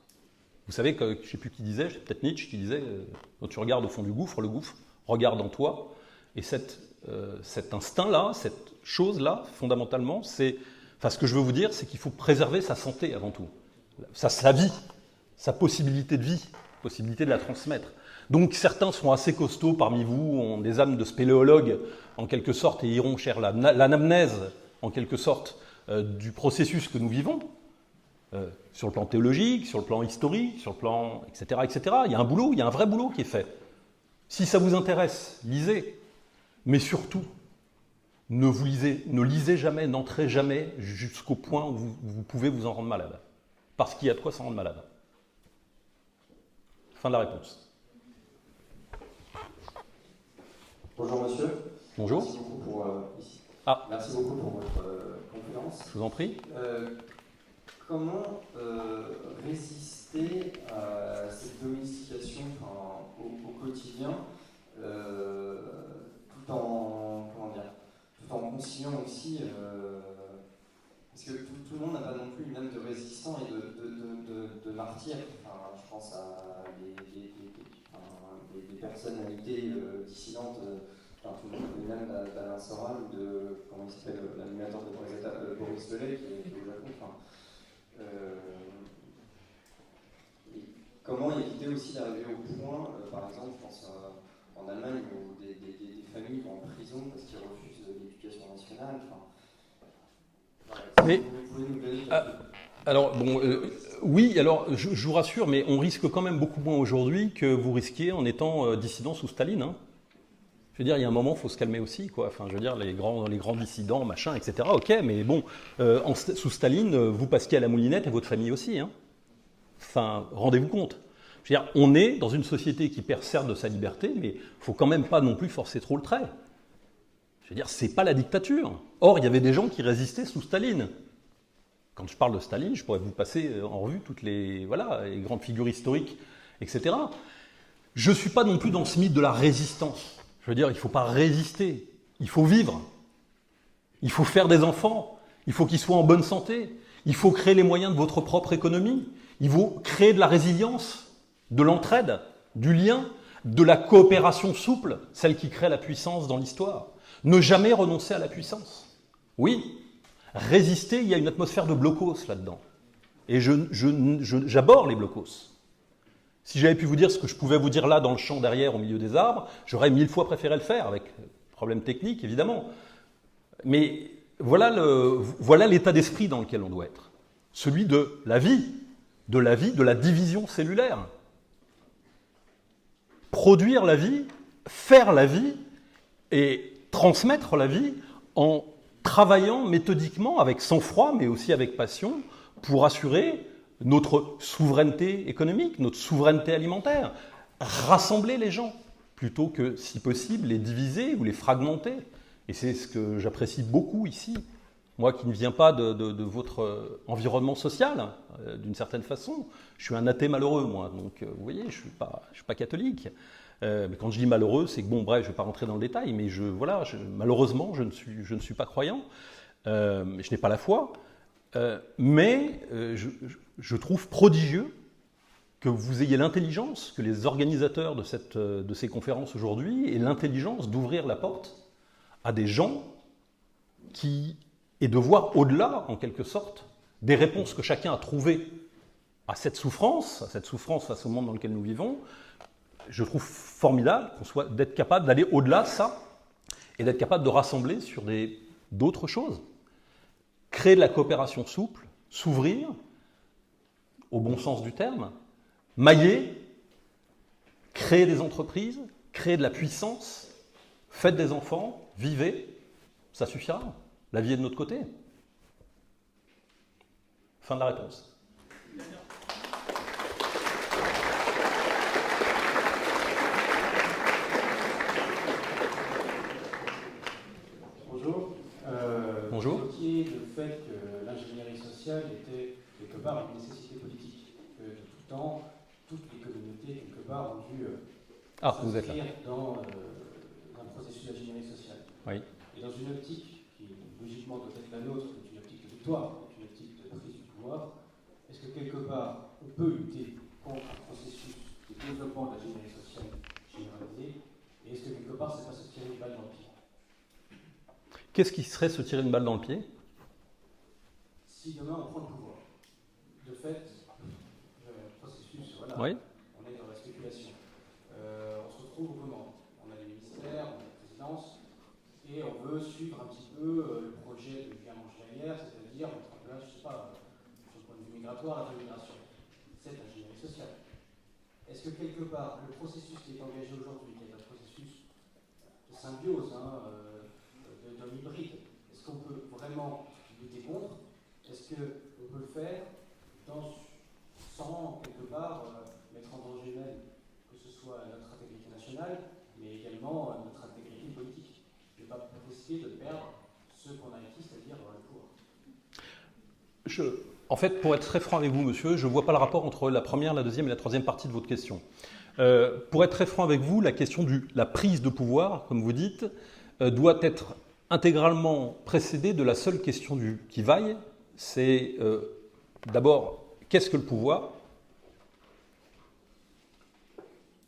Vous savez que, je ne sais plus qui disait, peut-être Nietzsche qui disait, euh, quand tu regardes au fond du gouffre, le gouffre regarde en toi. Et cette, cet instinct-là, cette chose-là, fondamentalement, c'est, enfin, ce que je veux vous dire, c'est qu'il faut préserver sa santé avant tout, sa, sa vie, sa possibilité de vie, possibilité de la transmettre. Donc certains sont assez costauds parmi vous, ont des âmes de spéléologues en quelque sorte et iront chercher l'anamnèse en quelque sorte euh, du processus que nous vivons, euh, sur le plan théologique, sur le plan historique, sur le plan, etc., etc. Il y a un boulot, il y a un vrai boulot qui est fait. Si ça vous intéresse, lisez. Mais surtout, ne vous lisez, ne lisez jamais, n'entrez jamais jusqu'au point où vous, pouvez vous en rendre malade. Parce qu'il y a de quoi s'en rendre malade. Fin de la réponse. Bonjour monsieur. Bonjour. Merci beaucoup pour, euh, ah. Merci beaucoup pour votre euh, conférence. Je vous en prie comment euh, résister à cette domestication au, quotidien euh, tout en comment dire, tout en conciliant aussi parce que tout, le monde n'a pas non plus une âme de résistant et de, de, de, martyr. Enfin, je pense à des, des, personnalités dissidentes. Enfin, tout le monde connaît même d'Alain Soral ou de comment il s'appelle l'animateur de Boris Belay qui, est au Japon. Euh, comment éviter aussi d'arriver au point, euh, par exemple, je pense en Allemagne, où des, familles vont en prison parce qu'ils refusent l'éducation nationale. Mais, ah, alors, bon, euh, oui, alors je, vous rassure, mais on risque quand même beaucoup moins aujourd'hui que vous risquiez en étant dissident sous Staline. Hein. Je veux dire, il y a un moment, il faut se calmer aussi, quoi. Enfin, je veux dire, les grands, dissidents, machin, etc. Ok, mais bon, euh, sous Staline, euh, vous passiez à la moulinette et votre famille aussi. Hein. Enfin, rendez-vous compte. Je veux dire, on est dans une société qui perd certes de sa liberté, mais il faut quand même pas non plus forcer trop le trait. Je veux dire, c'est pas la dictature. Or, il y avait des gens qui résistaient sous Staline. Quand je parle de Staline, je pourrais vous passer en revue toutes les, voilà, les grandes figures historiques, etc. Je ne suis pas non plus dans ce mythe de la résistance. Je veux dire, il ne faut pas résister. il faut vivre. Il faut faire des enfants. Il faut qu'ils soient en bonne santé. Il faut créer les moyens de votre propre économie. Il faut créer de la résilience, de l'entraide, du lien, de la coopération souple, celle qui crée la puissance dans l'histoire. Ne jamais renoncer à la puissance. Oui, résister, il y a une atmosphère de blocos là-dedans. Et j'aborde les blocos. Si j'avais pu vous dire ce que je pouvais vous dire là dans le champ derrière, au milieu des arbres, j'aurais mille fois préféré le faire, avec problème technique évidemment. Mais voilà l'état d'esprit dans lequel on doit être. Celui de la vie, de la vie, de la division cellulaire. Produire la vie, faire la vie et transmettre la vie en travaillant méthodiquement, avec sang-froid, mais aussi avec passion, pour assurer notre souveraineté économique, notre souveraineté alimentaire, rassembler les gens, plutôt que, si possible, les diviser ou les fragmenter. Et c'est ce que j'apprécie beaucoup ici. Moi qui ne viens pas de, votre environnement social, euh, d'une certaine façon, je suis un athée malheureux, moi. Donc, euh, vous voyez, je ne suis pas catholique. Euh, quand je dis malheureux, c'est que, bon, bref, je ne vais pas rentrer dans le détail, mais je, voilà, malheureusement, je ne, suis, pas croyant. je n'ai pas la foi. mais je, trouve prodigieux que vous ayez l'intelligence, que les organisateurs de ces conférences aujourd'hui aient l'intelligence d'ouvrir la porte à des gens qui et de voir au-delà, en quelque sorte, des réponses que chacun a trouvées à cette souffrance, à cette souffrance face au monde dans lequel nous vivons, je trouve formidable qu'on soit d'être capable d'aller au-delà de ça et d'être capable de rassembler sur d'autres choses. Créer de la coopération souple, s'ouvrir, au bon sens du terme, mailler, créer des entreprises, créer de la puissance, faites des enfants, vivez, ça suffira. La vie est de notre côté. Fin de la réponse. Bonjour. Euh, Bonjour. Le fait que l'ingénierie sociale était quelque part une nécessité politique, que de tout temps, toutes les communautés, quelque part, ont dû euh, ah, vous êtes dans euh, un processus d'ingénierie sociale. Oui. Et dans une optique logiquement doit être la nôtre, une optique de victoire, une optique de prise du pouvoir, est-ce que quelque part on peut lutter contre un processus de développement de génération sociale généralisée? Et est-ce que quelque part c'est pas se tirer une balle dans le pied Qu'est-ce qui serait se tirer une balle dans le pied? Si demain on prend le pouvoir, de fait, le processus, voilà, oui. on est dans la spéculation. Euh, on se retrouve au commandes. On a des ministères, on a des présidences, et on veut suivre un petit peu euh, le projet de Pierre Manchelière, c'est-à-dire mettre en place, je ne sais pas, sur le point de vue migratoire, la rémunération. C'est ingénierie sociale. Est-ce que quelque part, le processus qui est engagé aujourd'hui, qui est un processus de symbiose, hein, euh, est-ce qu'on peut vraiment lutter contre? Est-ce qu'on peut le faire sans quelque part euh, mettre en danger même que ce soit notre intégrité nationale, mais également notre intégrité politique? De perdre ce qu'on a acquis, c'est-à-dire le pouvoir. En fait, pour être très franc avec vous, monsieur, je ne vois pas le rapport entre la première, la deuxième et la troisième partie de votre question. Euh, pour être très franc avec vous, la question de la prise de pouvoir, comme vous dites, euh, doit être intégralement précédée de la seule question qui vaille. C'est euh, d'abord, qu'est-ce que le pouvoir?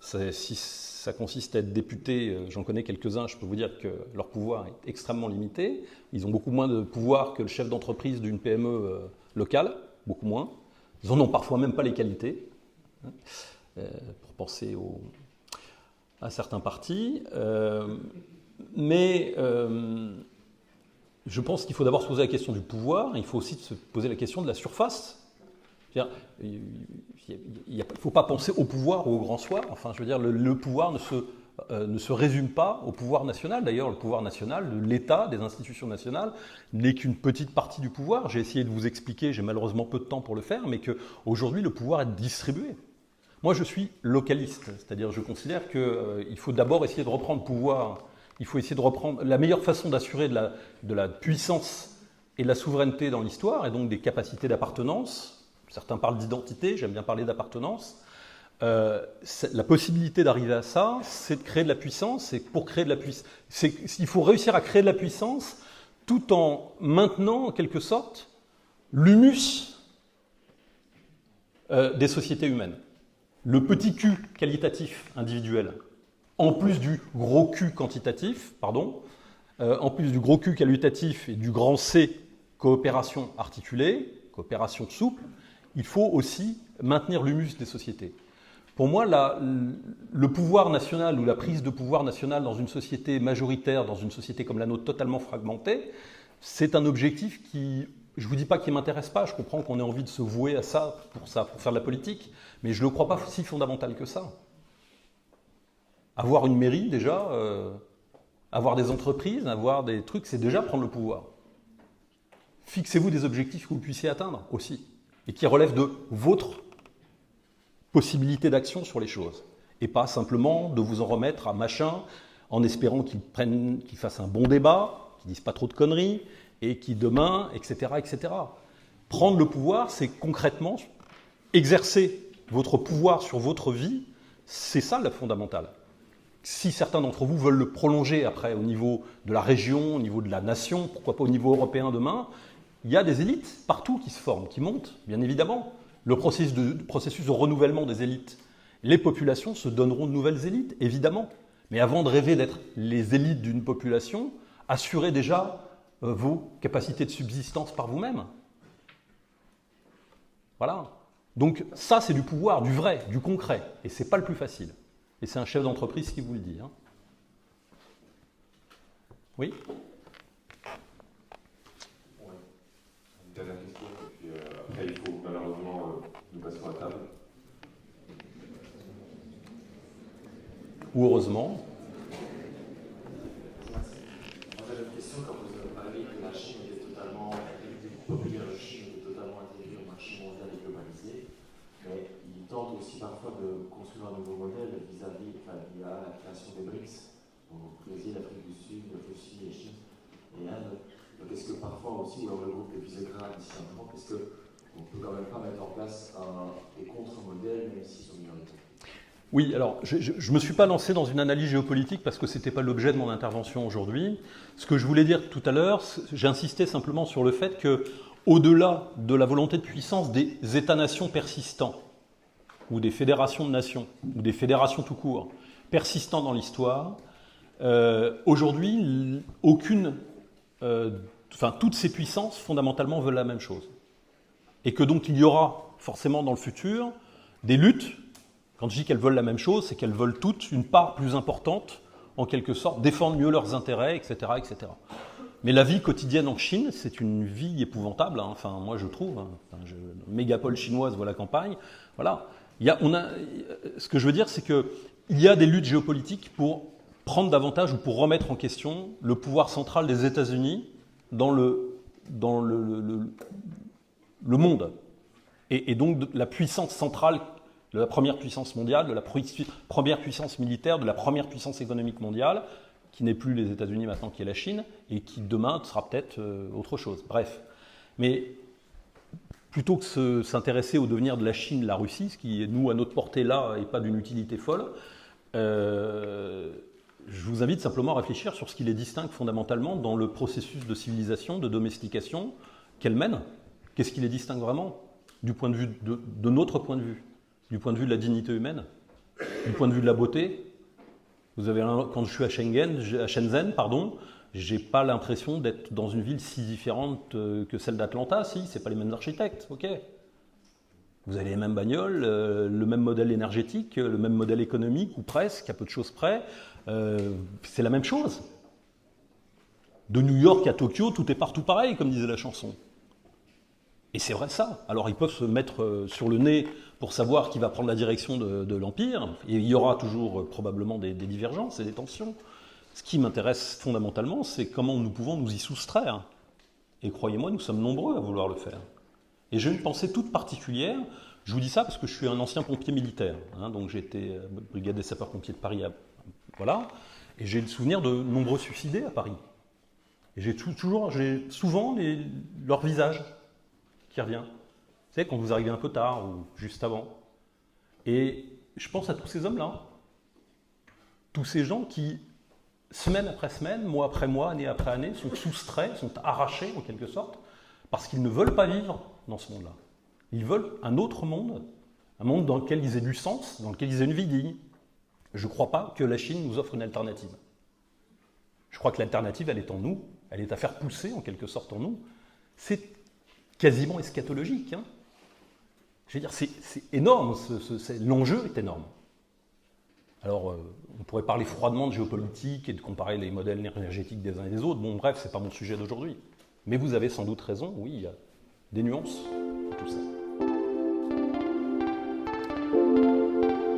Si ça consiste à être député, euh, j'en connais quelques-uns, je peux vous dire que leur pouvoir est extrêmement limité. Ils ont beaucoup moins de pouvoir que le chef d'entreprise d'une PME euh, locale, beaucoup moins. Ils n'en ont parfois même pas les qualités, hein, pour penser à certains partis. Mais je pense qu'il faut d'abord se poser la question du pouvoir, il faut aussi se poser la question de la surface il ne faut pas penser au pouvoir ou au grand soir. Enfin, je veux dire, le, pouvoir ne se, euh, ne se résume pas au pouvoir national. D'ailleurs, le pouvoir national, l'État, des institutions nationales, n'est qu'une petite partie du pouvoir. J'ai essayé de vous expliquer, j'ai malheureusement peu de temps pour le faire, mais qu'aujourd'hui, le pouvoir est distribué. Moi, je suis localiste, c'est-à-dire je considère qu'il euh, faut d'abord essayer de reprendre pouvoir. Il faut essayer de reprendre la meilleure façon d'assurer de la, puissance et de la souveraineté dans l'histoire, et donc des capacités d'appartenance, Certains parlent d'identité, j'aime bien parler d'appartenance. Euh, la possibilité d'arriver à ça, c'est de créer de la puissance. Et pour créer de la puissance, il faut réussir à créer de la puissance tout en maintenant, en quelque sorte, l'humus euh, des sociétés humaines. Le petit Q qualitatif individuel, en plus du gros Q quantitatif, pardon, euh, en plus du gros Q qualitatif et du grand C coopération articulée, coopération souple, il faut aussi maintenir l'humus des sociétés. Pour moi, le pouvoir national ou la prise de pouvoir national dans une société majoritaire, dans une société comme la nôtre totalement fragmentée, c'est un objectif qui, je ne vous dis pas qu'il ne m'intéresse pas, je comprends qu'on ait envie de se vouer à ça pour, ça, pour faire de la politique, mais je ne le crois pas si fondamental que ça. Avoir une mairie, déjà, euh, avoir des entreprises, avoir des trucs, c'est déjà prendre le pouvoir. Fixez-vous des objectifs que vous puissiez atteindre aussi, et qui relèvent de votre possibilité d'action sur les choses, et pas simplement de vous en remettre à machin en espérant qu'il fasse un bon débat, qu'il dise pas trop de conneries, et qui demain, etc., etc. Prendre le pouvoir, c'est concrètement exercer votre pouvoir sur votre vie, c'est ça la fondamentale. Si certains d'entre vous veulent le prolonger après au niveau de la région, au niveau de la nation, pourquoi pas au niveau européen demain, il y a des élites partout qui se forment, qui montent, bien évidemment. Le processus de, renouvellement des élites. Les populations se donneront de nouvelles élites, évidemment. Mais avant de rêver d'être les élites d'une population, assurez déjà euh, vos capacités de subsistance par vous-même. Voilà. Donc ça, c'est du pouvoir, du vrai, du concret. Et ce n'est pas le plus facile. Et c'est un chef d'entreprise qui vous le dit. Hein. Oui dernière question, et puis euh, après il faut malheureusement euh, nous passer à la table. Ou heureusement. J'avais une question quand vous avez parlé que la Chine était totalement, populaire de Chine était totalement intégrée au marché mondial et globalisé, mais il tente aussi parfois de construire un nouveau modèle vis-à-vis, enfin, il y a la création des BRICS, donc Brésil, Afrique du Sud, Russie et Chine et Inde. Donc est-ce que parfois aussi, ou le groupe des Visegrad ici en est-ce qu'on ne peut quand même pas mettre en place des contre-modèles, même s'ils sont minoritaires? Oui, alors je ne me suis pas lancé dans une analyse géopolitique parce que ce n'était pas l'objet de mon intervention aujourd'hui. Ce que je voulais dire tout à l'heure, j'insistais simplement sur le fait que, au-delà de la volonté de puissance des États-nations persistants, ou des fédérations de nations, ou des fédérations tout court, persistants dans l'histoire, euh, aujourd'hui, aucune euh, enfin, toutes ces puissances, fondamentalement, veulent la même chose. Et que donc il y aura forcément dans le futur des luttes. Quand je dis qu'elles veulent la même chose, c'est qu'elles veulent toutes une part plus importante, en quelque sorte, défendre mieux leurs intérêts, etc. etc. Mais la vie quotidienne en Chine, c'est une vie épouvantable. Hein. Enfin, moi, je trouve. Hein. mégapole chinoise, voilà campagne. Voilà. On a, ce que je veux dire, c'est qu'il y a des luttes géopolitiques pour prendre davantage ou pour remettre en question le pouvoir central des États-Unis dans le, dans le, le, monde. Et, donc la puissance centrale de la première puissance mondiale, de la première puissance militaire, de la première puissance économique mondiale, qui n'est plus les États-Unis maintenant, qui est la Chine, et qui demain sera peut-être euh, autre chose. Bref. Mais plutôt que s'intéresser au devenir de la Chine, la Russie, ce qui, nous, à notre portée là, n'est pas d'une utilité folle, euh, je vous invite simplement à réfléchir sur ce qui les distingue fondamentalement dans le processus de civilisation, de domestication qu'elles mènent. Qu'est-ce qui les distingue vraiment du point de vue de, notre point de vue, du point de vue de la dignité humaine, du point de vue de la beauté? Vous avez quand je suis à à Shenzhen, pardon, j'ai pas l'impression d'être dans une ville si différente euh, que celle d'Atlanta. Si, c'est pas les mêmes architectes, ok. Vous avez les mêmes bagnoles, euh, le même modèle énergétique, le même modèle économique, ou presque, à peu de choses près. Euh, c'est la même chose. De New York à Tokyo, tout est partout pareil, comme disait la chanson. Et c'est vrai ça. Alors ils peuvent se mettre euh, sur le nez pour savoir qui va prendre la direction de, l'Empire, et il y aura toujours euh, probablement des, divergences et des tensions. Ce qui m'intéresse fondamentalement, c'est comment nous pouvons nous y soustraire. Et croyez-moi, nous sommes nombreux à vouloir le faire. Et j'ai une pensée toute particulière. Je vous dis ça parce que je suis un ancien pompier militaire. Hein, donc j'ai été brigade des sapeurs-pompiers de Paris voilà. Et j'ai le souvenir de nombreux suicidés à Paris. Et j'ai toujours, j'ai souvent leur visage qui revient. Vous savez, quand vous arrivez un peu tard ou juste avant. Et je pense à tous ces hommes-là. Tous ces gens qui, semaine après semaine, mois après mois, année après année, sont soustraits, sont arrachés en quelque sorte, parce qu'ils ne veulent pas vivre dans ce monde-là. Ils veulent un autre monde, un monde dans lequel ils aient du sens, dans lequel ils aient une vie digne. Je ne crois pas que la Chine nous offre une alternative. Je crois que l'alternative, elle est en nous, elle est à faire pousser en quelque sorte en nous. C'est quasiment eschatologique. Hein. Je veux dire, c'est énorme, l'enjeu est énorme. Alors, euh, on pourrait parler froidement de géopolitique et de comparer les modèles énergétiques des uns et des autres. Bon, bref, c'est pas mon sujet d'aujourd'hui. Mais vous avez sans doute raison, oui, il y a des nuances à tout ça.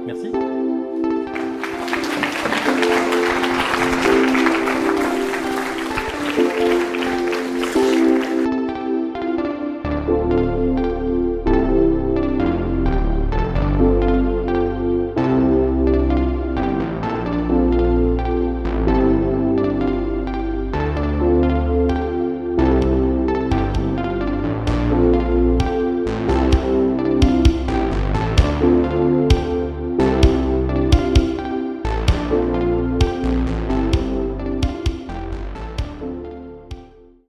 Merci.